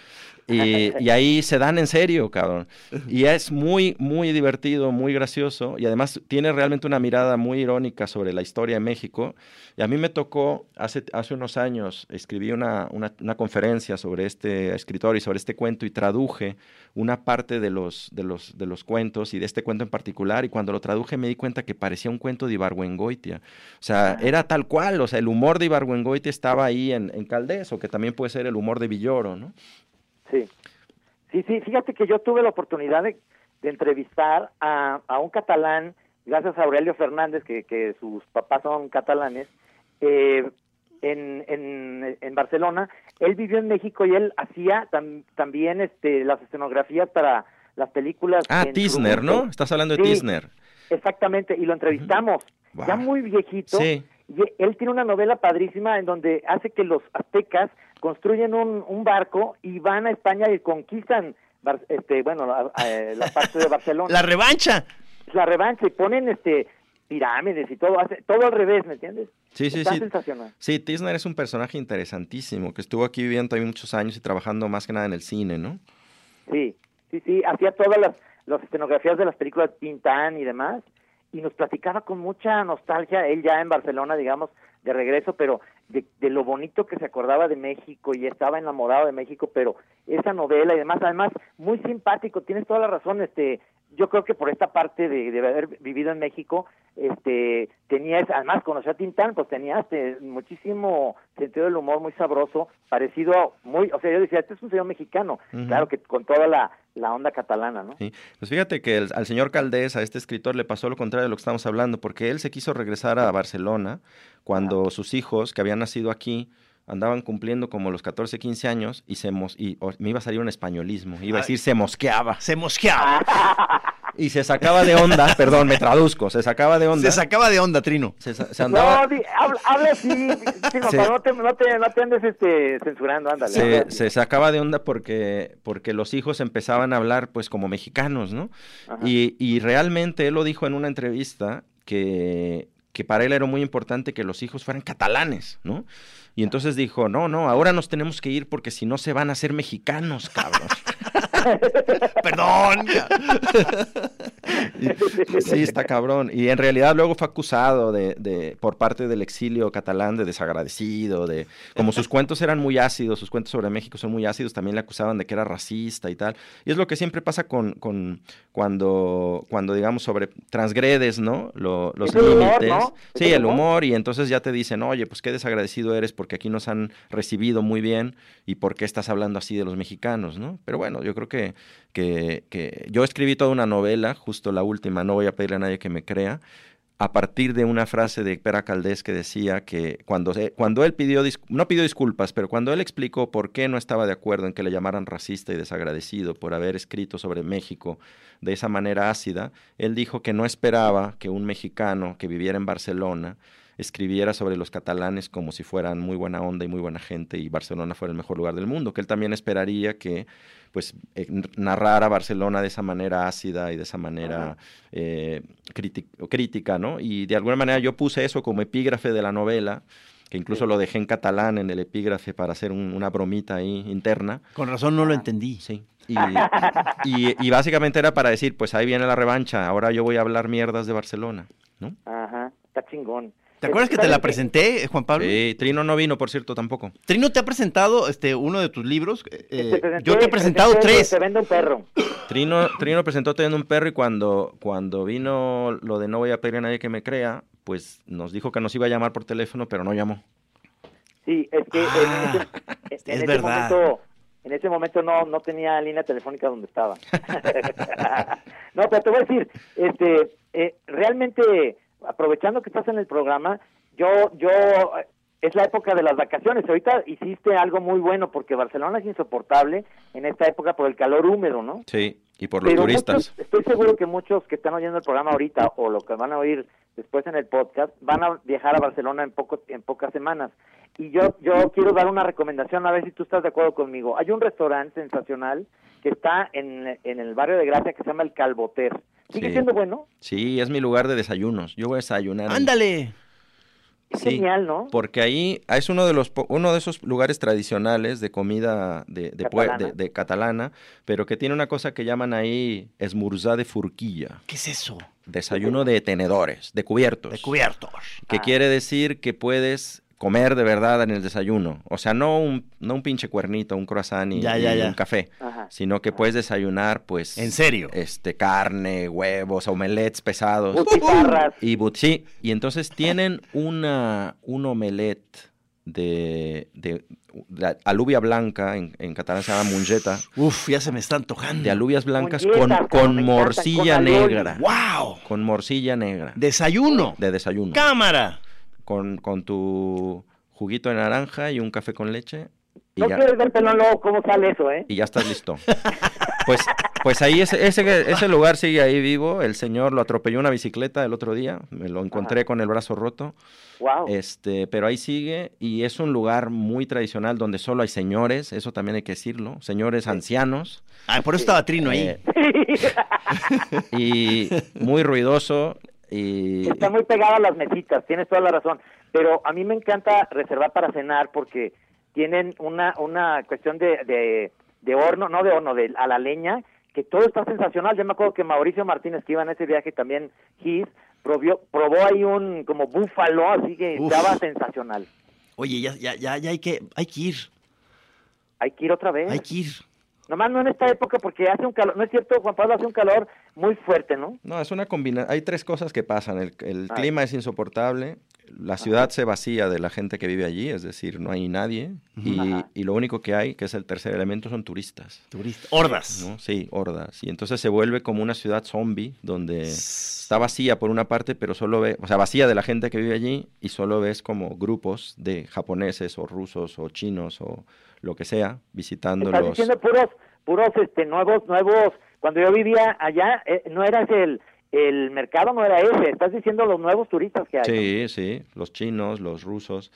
Y, y ahí se dan en serio, cabrón. Y es muy, muy divertido, muy gracioso, y además tiene realmente una mirada muy irónica sobre la historia de México. Y a mí me tocó, hace, hace unos años, escribí una, una, una conferencia sobre este escritor y sobre este cuento, y traduje una parte de los, de, los, de los cuentos y de este cuento en particular, y cuando lo traduje me di cuenta que parecía un cuento de Ibargüengoitia. O sea, era tal cual, o sea, el humor de Ibargüengoitia estaba ahí en, en Caldés, o que también puede ser el humor de Villoro, ¿no? Sí. Sí, sí, fíjate que yo tuve la oportunidad de, de entrevistar a, a un catalán, gracias a Aurelio Fernández, que, que sus papás son catalanes, eh, en, en, en Barcelona. Él vivió en México y él hacía tam- también este, las escenografías para las películas. Ah, Tisner. ¿no? Estás hablando de Sí, Tisner. Exactamente, y lo entrevistamos, ya muy viejito. Sí. Y él tiene una novela padrísima en donde hace que los aztecas construyen un, un barco y van a España y conquistan, este, bueno, la, la parte de Barcelona. La revancha. La revancha y ponen este pirámides y todo, hace, todo al revés, ¿me entiendes? Sí, sí, Está sí. sensacional. Sí, Tisner es un personaje interesantísimo, que estuvo aquí viviendo también muchos años y trabajando más que nada en el cine, ¿no? Sí, sí, sí, hacía todas las, las escenografías de las películas Tintán y demás, y nos platicaba con mucha nostalgia, él ya en Barcelona, digamos, de regreso, pero de, de lo bonito que se acordaba de México y estaba enamorado de México, pero esa novela y demás, además, muy simpático, tienes toda la razón, este, yo creo que por esta parte de, de haber vivido en México, este, tenía, esa- además conoció a Tintán, pues tenía este, muchísimo sentido del humor muy sabroso, parecido, a- muy, o sea, yo decía, este es un señor mexicano, claro que con toda la, la onda catalana, ¿no? Sí. Pues fíjate que el- al señor Caldés, a este escritor, le pasó lo contrario de lo que estamos hablando, porque él se quiso regresar a Barcelona cuando sus hijos, que habían nacido aquí, andaban cumpliendo como los 14, 15 años y se mos- y o- me iba a salir un españolismo, iba a decir se mosqueaba. Se mosqueaba. Y se sacaba de onda, perdón, me traduzco, se sacaba de onda. Se sacaba de onda, Trino. Se, sa- se andaba, No, di- habla, habla así, para no te, no te, no te andes este, censurando, ándale. se, se sacaba de onda porque, porque los hijos empezaban a hablar pues como mexicanos, ¿no? Y, y realmente él lo dijo en una entrevista que, que para él era muy importante que los hijos fueran catalanes, ¿no? Y entonces dijo, no, no, ahora nos tenemos que ir porque si no se van a hacer mexicanos, cabrón. Perdón. sí, está cabrón. Y en realidad luego fue acusado de, de, por parte del exilio catalán de desagradecido, de como sus cuentos eran muy ácidos, sus cuentos sobre México son muy ácidos, también le acusaban de que era racista y tal. Y es lo que siempre pasa con, con cuando, cuando digamos sobre transgredes, ¿no? Lo, los límites. ¿no? Sí, el humor y entonces ya te dicen, oye, pues qué desagradecido eres porque aquí nos han recibido muy bien y por qué estás hablando así de los mexicanos, ¿no? Pero bueno, yo creo que, que, yo escribí toda una novela, justo la última, no voy a pedirle a nadie que me crea, a partir de una frase de Pera Caldés que decía que cuando, cuando él pidió, no pidió disculpas, pero cuando él explicó por qué no estaba de acuerdo en que le llamaran racista y desagradecido por haber escrito sobre México de esa manera ácida, él dijo que no esperaba que un mexicano que viviera en Barcelona escribiera sobre los catalanes como si fueran muy buena onda y muy buena gente y Barcelona fuera el mejor lugar del mundo, que él también esperaría que pues eh, narrara Barcelona de esa manera ácida y de esa manera eh, crítica, ¿no? Y de alguna manera yo puse eso como epígrafe de la novela, que incluso sí. lo dejé en catalán en el epígrafe para hacer un, una bromita ahí interna. Con razón no lo entendí. Sí. Y, y, y, básicamente era para decir, pues ahí viene la revancha, ahora yo voy a hablar mierdas de Barcelona, ¿no? Ajá, está chingón. ¿Te acuerdas que te la presenté, Juan Pablo? Sí, Trino no vino, por cierto, tampoco. Trino te ha presentado este uno de tus libros. Eh, te presenté, yo te he presentado tres. Te vende un perro. Trino, Trino presentó Te vende un perro y cuando, cuando vino lo de no voy a pedir a nadie que me crea, pues nos dijo que nos iba a llamar por teléfono, pero no llamó. Sí, es que Ah, en, ese, es en ese verdad. momento, en ese momento no, no tenía línea telefónica donde estaba. no, pero te voy a decir, este, eh, realmente, aprovechando que estás en el programa, yo, yo, es la época de las vacaciones. Ahorita hiciste algo muy bueno porque Barcelona es insoportable en esta época por el calor húmedo, ¿no? Sí, y por los Pero turistas. muchos- estoy seguro que muchos que están oyendo el programa ahorita o lo que van a oír después en el podcast van a viajar a Barcelona en poco en pocas semanas. Y yo yo quiero dar una recomendación a ver si tú estás de acuerdo conmigo. Hay un restaurante sensacional que está en, en el barrio de Gracia que se llama El Calboter. ¿Sigue Sí. siendo bueno? Sí, es mi lugar de desayunos. Yo voy a desayunar. Ándale. Es Sí, genial, ¿no? Porque ahí es uno de los uno de esos lugares tradicionales de comida de, de, pue- Catalana. de- de catalana, pero que tiene una cosa que llaman ahí esmurzá de furquilla, ¿Qué es eso? desayuno de tenedores, de cubiertos. De cubiertos. que Ah. quiere decir que puedes comer de verdad en el desayuno. O sea, no un, no un pinche cuernito, un croissant y, Ya, ya, y ya. un café, Ajá. sino que puedes desayunar, pues... ¿En serio? Este, carne, huevos, omelets pesados. Butifarras. Y but, sí, y entonces tienen una, un omelette de, de, de alubia blanca, en, en catalán se llama mungeta, Uf, ya se me está antojando. de alubias blancas con, con morcilla con negra. ¡Wow! Con morcilla negra. Desayuno. De desayuno. Cámara. Con, con tu juguito de naranja y un café con leche. Y No ya, quieres luego cómo sale eso, ¿eh? y ya estás listo. Pues, pues ahí ese, ese, ese lugar sigue ahí vivo. El señor lo atropelló una bicicleta el otro día. Me lo encontré con el brazo roto. Wow. Este, pero ahí sigue y es un lugar muy tradicional donde solo hay señores, eso también hay que decirlo, señores ancianos Ah, por eso estaba Trino ahí. eh, y muy ruidoso y Está muy pegada a las mesitas, tienes toda la razón. Pero a mí me encanta reservar para cenar porque tienen una, una cuestión de, de, de horno, no de horno, de a la leña, que todo está sensacional. Yo me acuerdo que Mauricio Martínez, que iba en ese viaje también, Gis, probó, probó ahí un como búfalo, así que Uf. estaba sensacional. Oye, ya, ya, ya, ya hay que, hay que ir. Hay que ir otra vez. Hay que ir. Nomás no en esta época porque hace un calor, no es cierto, Juan Pablo, hace un calor muy fuerte, ¿no? no, es una combinación, hay tres cosas que pasan, el, el Ah. clima es insoportable, la ciudad se vacía de la gente que vive allí, es decir, no hay nadie y, y lo único que hay, que es el tercer elemento, son turistas. Turista. Hordas. ¿no? Sí, hordas. Y entonces se vuelve como una ciudad zombie donde está vacía por una parte, pero solo ve, o sea, vacía de la gente que vive allí y solo ves como grupos de japoneses o rusos o chinos o lo que sea visitando Estás los... diciendo puros, puros, este, nuevos, nuevos. Cuando yo vivía allá, eh, no era ese el, el mercado, no era ese. Estás diciendo los nuevos turistas que hay. ¿no? Sí, sí, los chinos, los rusos.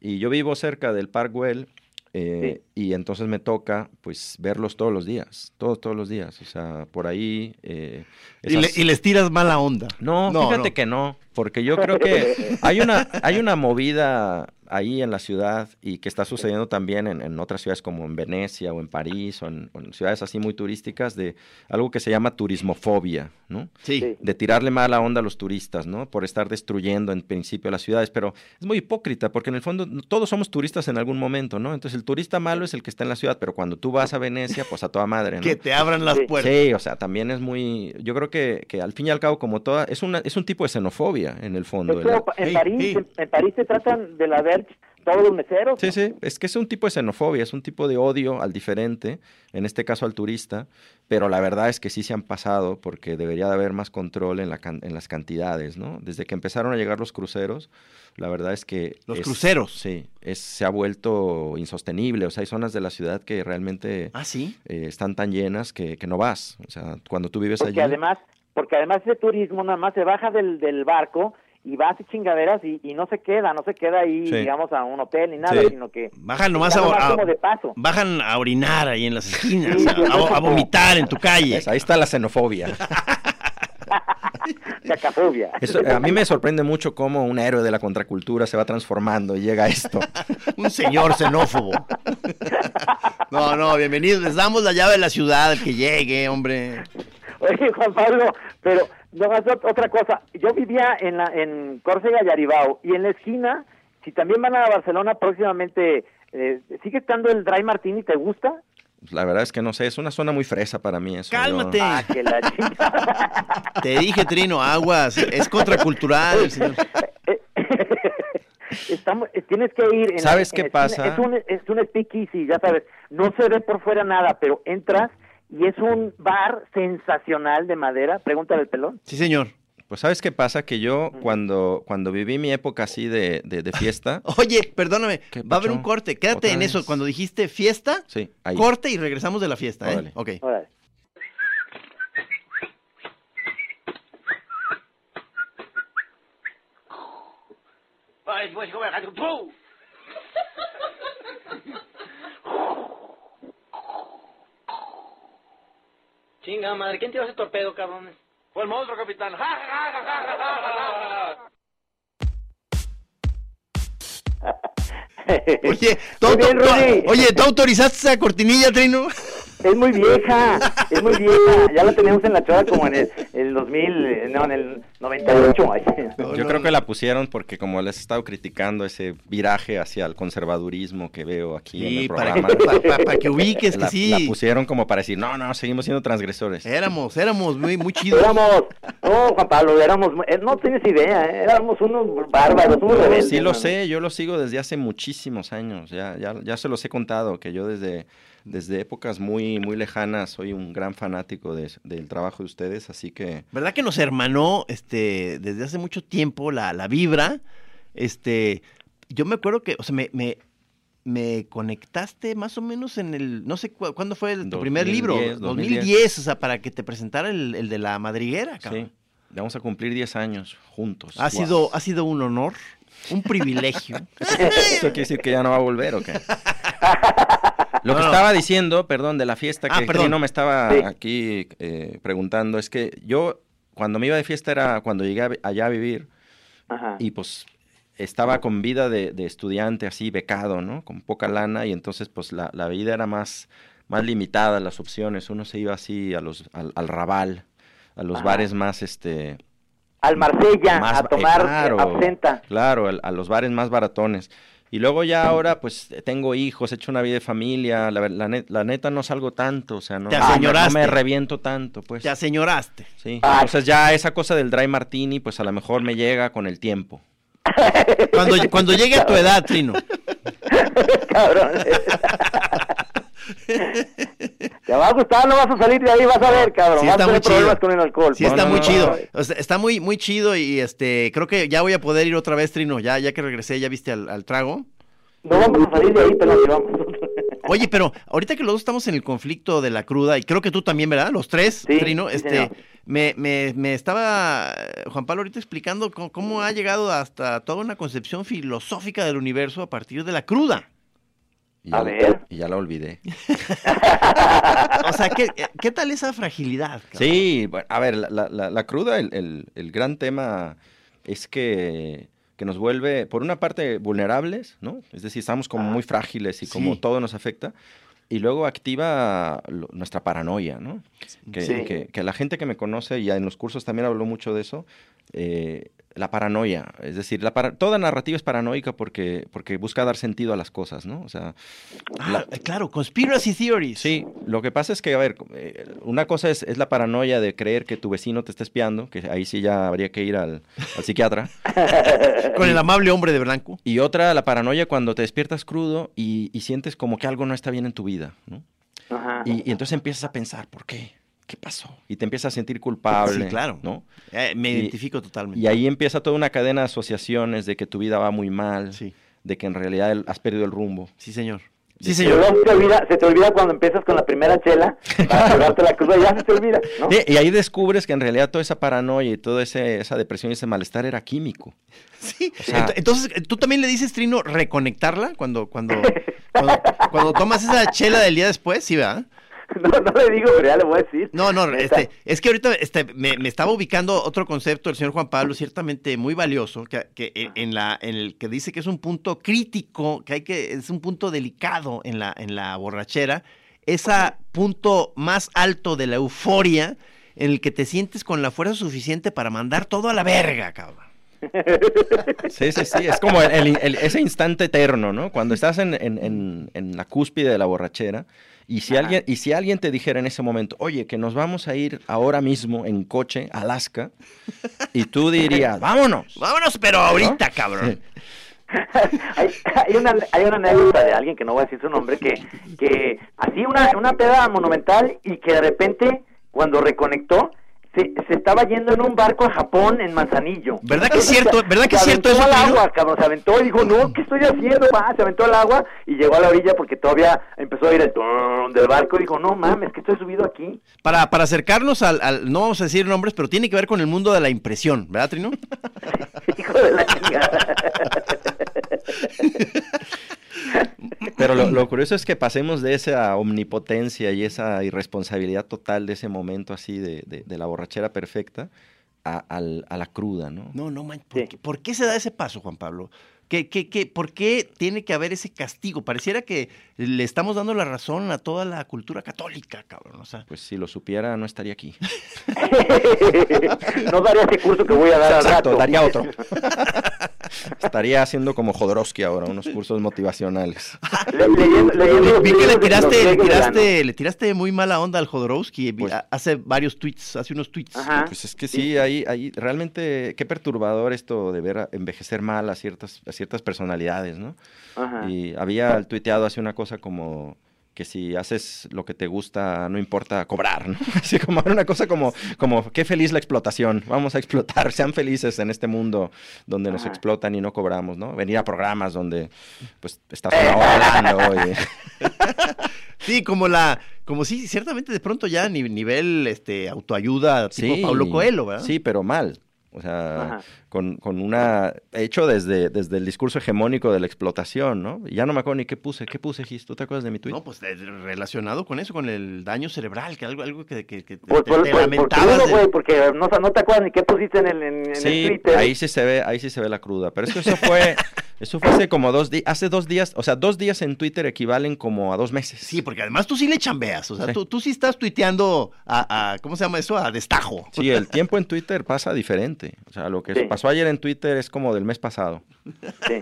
Y yo vivo cerca del Park Güell eh, y entonces me toca pues verlos todos los días, todos, todos los días, o sea, por ahí... eh, Y, le- y les tiras mala onda. no, No, fíjate no. que no, porque yo creo que hay una, hay una movida ahí en la ciudad y que está sucediendo también en, en otras ciudades como en Venecia o en París o en, o en ciudades así muy turísticas de algo que se llama turismofobia, ¿no? Sí. De tirarle mala onda a los turistas, ¿no? Por estar destruyendo en principio las ciudades, pero es muy hipócrita porque en el fondo todos somos turistas en algún momento, ¿no? Entonces el turista malo es el que está en la ciudad, pero cuando tú vas a Venecia, pues a toda madre, ¿no? Que te abran las puertas. Sí, o sea, también es muy. Yo creo que, que al fin y al cabo, como toda. Es, una, es un tipo de xenofobia en el fondo. Es el- como pa- en, París, En, en París te tratan de la Verge todos los meseros. Sí, sí, es que es un tipo de xenofobia, es un tipo de odio al diferente, en este caso al turista, pero la verdad es que sí se han pasado porque debería de haber más control en, la can- en las cantidades, ¿no? Desde que empezaron a llegar los cruceros, la verdad es que... Los es- cruceros. Sí, es, se ha vuelto insostenible, o sea, hay zonas de la ciudad que realmente ¿Ah, sí? eh, están tan llenas que, que no vas, o sea, cuando tú vives Porque allí... además, porque además ese turismo nada más se baja del, del barco y va a hacer chingaderas y, y no se queda, no se queda ahí, Sí. digamos, a un hotel ni nada, Sí. sino que Bajan nomás a, nomás a- como de paso. bajan a orinar ahí en las esquinas, Sí, a, sí, a- a vomitar en tu calle. Ahí está la xenofobia. Cacafobia. Eso, a mí me sorprende mucho cómo un héroe de la contracultura se va transformando y llega a esto. Un señor xenófobo. No, no, bienvenidos. Les damos la llave de la ciudad, que llegue, hombre. Oye, Juan Pablo, pero nomás ot- otra cosa. Yo vivía en, la, en Córcega y Aribao, y en la esquina, si también van a Barcelona próximamente, eh, ¿sigue estando el Dry Martini? ¿Te gusta? La verdad es que no sé, es una zona muy fresa para mí eso. yo- Cálmate. Ah, que la chingada. Te dije, Trino, aguas. Es contracultural el señor. Estamos, eh, tienes que ir. En ¿Sabes qué pasa? Es un, es un speakeasy, ya sabes. No se ve por fuera nada, pero entras y es un bar sensacional de madera. Pregúntale al pelón. Sí, señor. Pues sabes qué pasa, que yo cuando, cuando viví mi época así de, de, de fiesta, Oye, perdóname, ¿Qué va a haber un corte. Quédate ¿Otra en vez? eso. Cuando dijiste fiesta, sí, ahí. corte y regresamos de la fiesta, ¿eh? Órale. Ok. Órale. Madre, ¿quién tiró ese torpedo, cabrones? Fue el monstruo, capitán. ¡Ja, ja, ja, ja, ja, ja, ja! Oye, ¿tú, bien, Rudy. oye, ¿tú autorizaste esa cortinilla, Trino? Es muy vieja, es muy vieja. Ya la tenemos en la chora como en el, el 2000, eh, no, en el 98. Ay, Yo creo que la pusieron porque como les he estado criticando ese viraje hacia el conservadurismo que veo aquí en el para programa. que, pa- pa- pa' que ubiques que sí. la pusieron como para decir, no, no, seguimos siendo transgresores. Éramos, éramos muy, muy chidos. Éramos, no, Juan Pablo, éramos, eh, no tienes idea, eh, éramos unos bárbaros, unos rebeldes. sí lo sé, yo lo sigo desde hace muchísimos años, ya, ya, ya se los he contado, que yo desde, desde épocas muy, muy lejanas soy un gran fanático de- del trabajo de ustedes, así que ¿Verdad que nos hermanó este, desde hace mucho tiempo la, la vibra? Este, yo me acuerdo que, o sea, me, me, me conectaste más o menos en el, no sé cu- cuándo fue el- tu primer libro, 2010, 2010, o sea, para que te presentara el, el de la madriguera, cabrón. sí, vamos a cumplir 10 años juntos. Ha Wow. sido, ha sido un honor, un privilegio. ¿Eso quiere decir que ya no va a volver o qué? Lo que No, no. estaba diciendo, perdón, de la fiesta Ah, que perdón. Trino me estaba Sí. aquí eh, preguntando, es que yo cuando me iba de fiesta era cuando llegué a allá a vivir Ajá. y pues estaba con vida de, de estudiante así, becado, ¿no? Con poca lana y entonces pues la, la vida era más, más limitada, las opciones. Uno se iba así a los, al, al Raval, a los Ajá. bares más, este... Al Marsella, más a tomar eh, eh, claro, absenta. Claro, el- a los bares más baratones. Y luego ya ahora, pues, tengo hijos, he hecho una vida de familia, la, la, net- la neta no salgo tanto, o sea, no, Te no me- no aseñoraste. me reviento tanto, pues. Te aseñoraste. Sí, entonces ya esa cosa del dry martini, pues a lo mejor me llega con el tiempo. Cuando, cuando llegue a tu edad, Trino. Cabrón. Te va a gustar, no vas a salir de ahí, vas a ver, cabrón. Sí vas está a muy tener problemas chido. con el alcohol. Sí, No, está no, muy no, chido. no. O sea, está muy, muy chido y este, creo que ya voy a poder ir otra vez, Trino. Ya, ya que regresé, ya viste al, al trago. No vamos a salir de ahí, pero nos llevamos. Oye, pero ahorita que los dos estamos en el conflicto de la cruda, y creo que tú también, ¿verdad? Los tres, Sí, Trino, sí, este, señor. me, me, me estaba Juan Pablo ahorita explicando cómo, cómo ha llegado hasta toda una concepción filosófica del universo a partir de la cruda. Y A ya- ver. Y ya la olvidé. O sea, ¿qué, qué tal esa fragilidad? cabrón? Sí, bueno, a ver, la, la- la- la cruda, el, el- el gran tema es que, que nos vuelve, por una parte, vulnerables, ¿no? Es decir, estamos como muy frágiles y como Sí. todo nos afecta. Y luego activa lo- nuestra paranoia, ¿no? Que, Sí. que- que la gente que me conoce, y en los cursos también habló mucho de eso, eh, la paranoia. Es decir, la para- toda narrativa es paranoica porque, porque busca dar sentido a las cosas, ¿no? O sea, Ah, claro, conspiracy theories. Sí, lo que pasa es que, a ver, eh, una cosa es, es la paranoia de creer que tu vecino te está espiando, que ahí sí ya habría que ir al, al psiquiatra. Con el amable hombre de blanco. Y otra, la paranoia cuando te despiertas crudo y, y sientes como que algo no está bien en tu vida, ¿no? Ajá. Y, y entonces empiezas a pensar, ¿por qué? ¿Qué pasó? Y te empiezas a sentir culpable. Sí, claro. ¿no? Eh, me Y- identifico totalmente. Y ahí empieza toda una cadena de asociaciones de que tu vida va muy mal, Sí. de que en realidad el- has perdido el rumbo. Sí, señor. Sí, señor. se te, olvida, se te olvida cuando empiezas con la primera chela para curarte la cruda, ya se te olvida, ¿no? Sí, y ahí descubres que en realidad toda esa paranoia y toda ese- esa depresión y ese malestar era químico. Sí. O sea- Ent- Entonces, ¿tú también le dices, Trino, reconectarla cuando, cuando, cuando, cuando tomas esa chela del día después? Sí, ¿verdad? No, no le digo, pero ya le voy a decir. No, no, este, es que ahorita este, me, me estaba ubicando otro concepto del señor Juan Pablo, ciertamente muy valioso, que, que en- en, la, en el que dice que es un punto crítico, que hay que, es un punto delicado en la, en la borrachera, ese punto más alto de la euforia, en el que te sientes con la fuerza suficiente para mandar todo a la verga, cabrón. Sí, sí, sí, es como el- el- el- ese instante eterno, ¿no? Cuando estás en, en- en- en la cúspide de la borrachera y si, alguien, y si alguien te dijera en ese momento, oye, que nos vamos a ir ahora mismo en coche a Alaska, y tú dirías, vámonos. Vámonos, pero ahorita, cabrón. hay, hay una, hay una anécdota de alguien que no voy a decir su nombre que, que así una, una peda monumental y que de repente cuando reconectó se, se estaba yendo en un barco a Japón en Manzanillo. ¿Verdad que es cierto? se- ¿Verdad que se es cierto aventó eso, al Trino? agua, cabrón, se aventó y dijo, no, ¿qué estoy haciendo? Va, se aventó al agua y llegó a la orilla porque todavía empezó a ir el tum del barco y dijo, no mames, que estoy subido aquí. Para, para acercarnos al, al- no vamos a decir nombres, pero tiene que ver con el mundo de la impresión, ¿verdad, Trino? Hijo de la chingada. Pero lo, lo curioso es que pasemos de esa omnipotencia y esa irresponsabilidad total de ese momento así de, de- de la borrachera perfecta a, la cruda, ¿no? No, no, man, ¿por, qué, por qué se da ese paso, Juan Pablo? ¿Qué, qué, qué, ¿Por qué tiene que haber ese castigo? Pareciera que le estamos dando la razón a toda la cultura católica, cabrón. O sea, Pues si lo supiera, no estaría aquí. no daría ese curso que voy a dar al rato. daría otro. Estaría haciendo como Jodorowsky ahora, unos cursos motivacionales. Le- leyendo- leyendo los vi que le tiraste, le tiraste, le tiraste muy mala onda al Jodorowsky. Pues- hace varios tweets, hace unos tweets. Ajá. Pues es que sí, ahí, ahí realmente qué perturbador esto de ver a- envejecer mal a ciertas, a ciertas personalidades, ¿no? Ajá. Y había tuiteado hace una cosa como que si haces lo que te gusta, no importa cobrar, ¿no? Así como una cosa como, como qué feliz la explotación, vamos a explotar, sean felices en este mundo donde nos explotan y no cobramos, ¿no? Venir a programas donde pues estás una hora hablando y... Sí, como la, como sí, ciertamente de pronto ya ni, nivel este autoayuda tipo Pablo Coelho, ¿verdad? Sí, pero mal. O sea, Ajá. Con, con una... Hecho desde, desde el discurso hegemónico de la explotación, ¿no? Y ya no me acuerdo ni qué puse. ¿Qué puse, Gis? ¿Tú te acuerdas de mi tuit? No, pues de- relacionado con eso, con el daño cerebral, que algo, algo que, que, que te, Por, te- por, te por- lamentabas porque uno, de- güey, porque no, no te acuerdas ni qué pusiste en el, en, en el Sí, Twitter. ahí sí se ve, ahí sí se ve la cruda. Pero es que eso fue, eso fue hace como dos días, hace dos días, o sea, dos días en Twitter equivalen como a dos meses. Sí, porque además tú sí le chambeas, o sea, Sí. tú, tú sí estás tuiteando a, a- ¿cómo se llama eso? A destajo. Sí, el tiempo en Twitter pasa diferente. O sea, lo que Sí. pasó ayer en Twitter es como del mes pasado. Sí.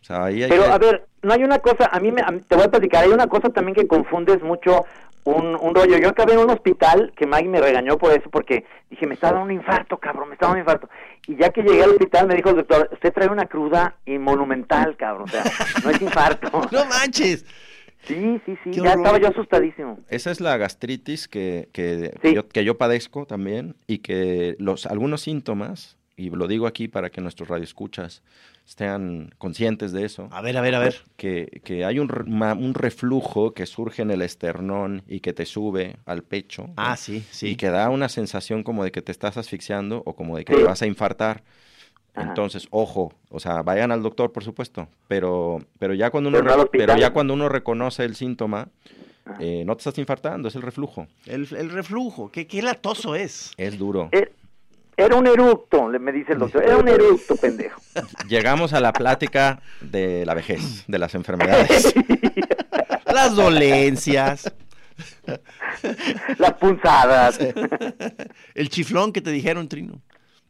O sea, ahí hay Pero que- a ver, no hay una cosa, a mí, me, a te voy a platicar, hay una cosa también que confundes mucho un, un rollo. Yo acabé en un hospital que Maggie me regañó por eso porque dije, me está dando un infarto, cabrón, me está dando un infarto. Y ya que llegué al hospital me dijo el doctor, usted trae una cruda y monumental, cabrón, o sea, no es infarto. No manches. Sí, sí, sí, Qué ya horror. estaba yo asustadísimo. Esa es la gastritis que, que, Sí. yo, que yo padezco también y que los algunos síntomas, y lo digo aquí para que nuestros radioescuchas estén conscientes de eso, A ver, a ver, a ver. que, que hay un, un reflujo que surge en el esternón y que te sube al pecho. ¿no? Ah, sí, sí. Y que da una sensación como de que te estás asfixiando o como de que te vas a infartar. Entonces, ojo, o sea, vayan al doctor, por supuesto, pero, pero ya cuando uno, Pero ya cuando uno reconoce el síntoma, eh, no te estás infartando, es el reflujo. El, el reflujo, ¿qué, qué latoso es. Es duro. Eh, Era un eructo, le me dice el doctor. Era un eructo, pendejo. Llegamos a la plática de la vejez, de las enfermedades. Las dolencias. Las punzadas. El chiflón que te dijeron, Trino.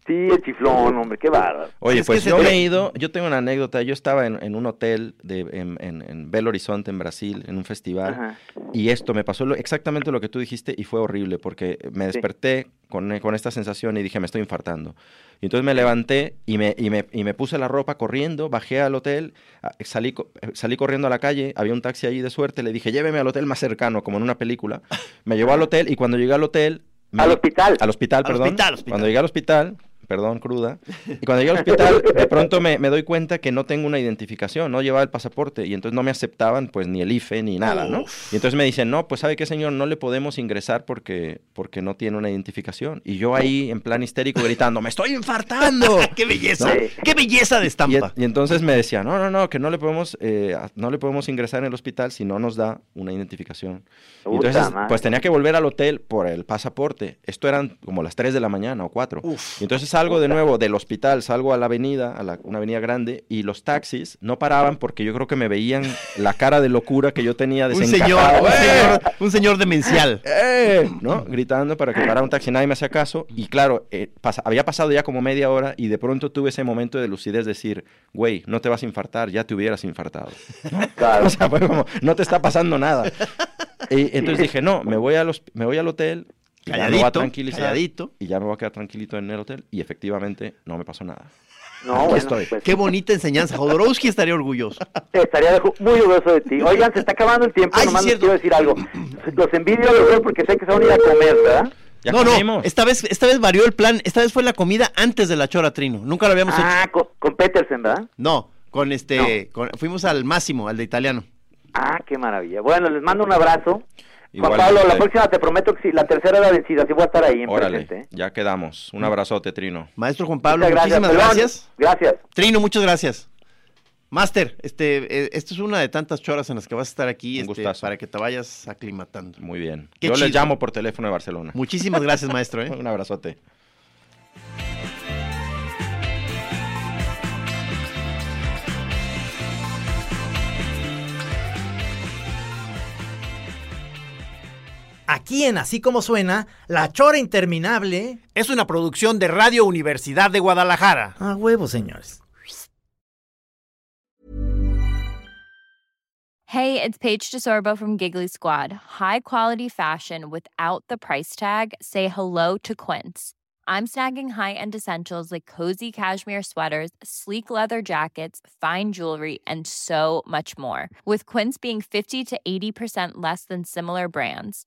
Sí, el chiflón, hombre, qué bárbaro. Oye, pues yo te- he ido, yo tengo una anécdota, yo estaba en, en un hotel de, en, en- en Belo Horizonte, en Brasil, en un festival, Ajá. y esto me pasó lo- exactamente lo que tú dijiste y fue horrible, porque me desperté con, con esta sensación y dije, me estoy infartando. Y entonces me levanté y me, y, me, y me puse la ropa corriendo, bajé al hotel, a- salí, eh, salí corriendo a la calle, había un taxi allí de suerte, le dije, lléveme al hotel más cercano, como en una película. Me llevó al hotel y cuando llegué al hotel... me Al hospital. Al hospital, Al perdón. hospital, hospital. Cuando llegué al hospital, perdón, cruda, y cuando llegué al hospital, de pronto me, me doy cuenta que no tengo una identificación, no llevaba el pasaporte, y entonces no me aceptaban pues ni el IFE ni nada, ¿no? Y entonces me dicen, no, pues ¿sabe qué, señor? No le podemos ingresar porque, porque no tiene una identificación. Y yo ahí, en plan histérico, gritando, ¡me estoy infartando! ¡Qué belleza! ¿No? ¡Qué belleza de Y, estampa! y entonces me decía, no, no, no, que no le podemos, eh, no le podemos ingresar en el hospital si no nos da una identificación. Y entonces, pues tenía que volver al hotel por el pasaporte. Esto eran como las 3 de la mañana o 4. Y entonces salgo de nuevo del hospital, salgo a la avenida, a la- una avenida grande, y los taxis no paraban porque yo creo que me veían la cara de locura que yo tenía un señor, un ¡Eh! señor, un señor demencial. ¡Eh! ¿no? Gritando para que parara un taxi, nadie me hacía caso. Y claro, eh, había pasado ya como media hora y de pronto tuve ese momento de lucidez, decir, güey, no te vas a infartar, ya te hubieras infartado. Claro. O sea, fue como, no te está pasando nada. Y entonces dije, no, me voy, a los, me voy al hotel, y ya me voy a Calladito, tranquilizar, calladito. y ya me voy a quedar tranquilito en el hotel. Y efectivamente no me pasó nada. No, bueno, estoy. pues, Qué bonita enseñanza. Jodorowsky estaría orgulloso. estaría muy orgulloso de ti. Oigan, se está acabando el tiempo, Ay, nomás les quiero decir algo. Los envidio a los dos porque sé que se van a ir a comer, ¿verdad? Ya no, comimos. no, esta vez, esta vez varió el plan. Esta vez fue la comida antes de la chora, Trino. Nunca lo habíamos hecho. Ah, con, con Petersen, ¿verdad? No, con este, con- fuimos al máximo, al de italiano. Ah, qué maravilla. Bueno, les mando un abrazo. Juan. Pablo, la próxima te prometo que si la tercera era vencida, sí voy a estar ahí en Órale, presente. ¿eh? ya quedamos. Un abrazote, Trino. Maestro Juan Pablo, Muchas muchísimas Perdón. gracias. Gracias. Trino, muchas gracias. Master, este, eh, esto es una de tantas choras en las que vas a estar aquí Un este, gustazo. para que te vayas aclimatando. Muy bien. Qué Yo les chido. llamo por teléfono de Barcelona. Muchísimas gracias, maestro. ¿eh? Un abrazote. Aquí en Así Como Suena, La Chora Interminable. Es una producción de Radio Universidad de Guadalajara. A huevo, señores. Hey, it's Paige DeSorbo from Giggly Squad. High quality fashion without the price tag. Say hello to Quince. I'm snagging high-end essentials like cozy cashmere sweaters, sleek leather jackets, fine jewelry, and so much more. With Quince being 50 to 80% less than similar brands.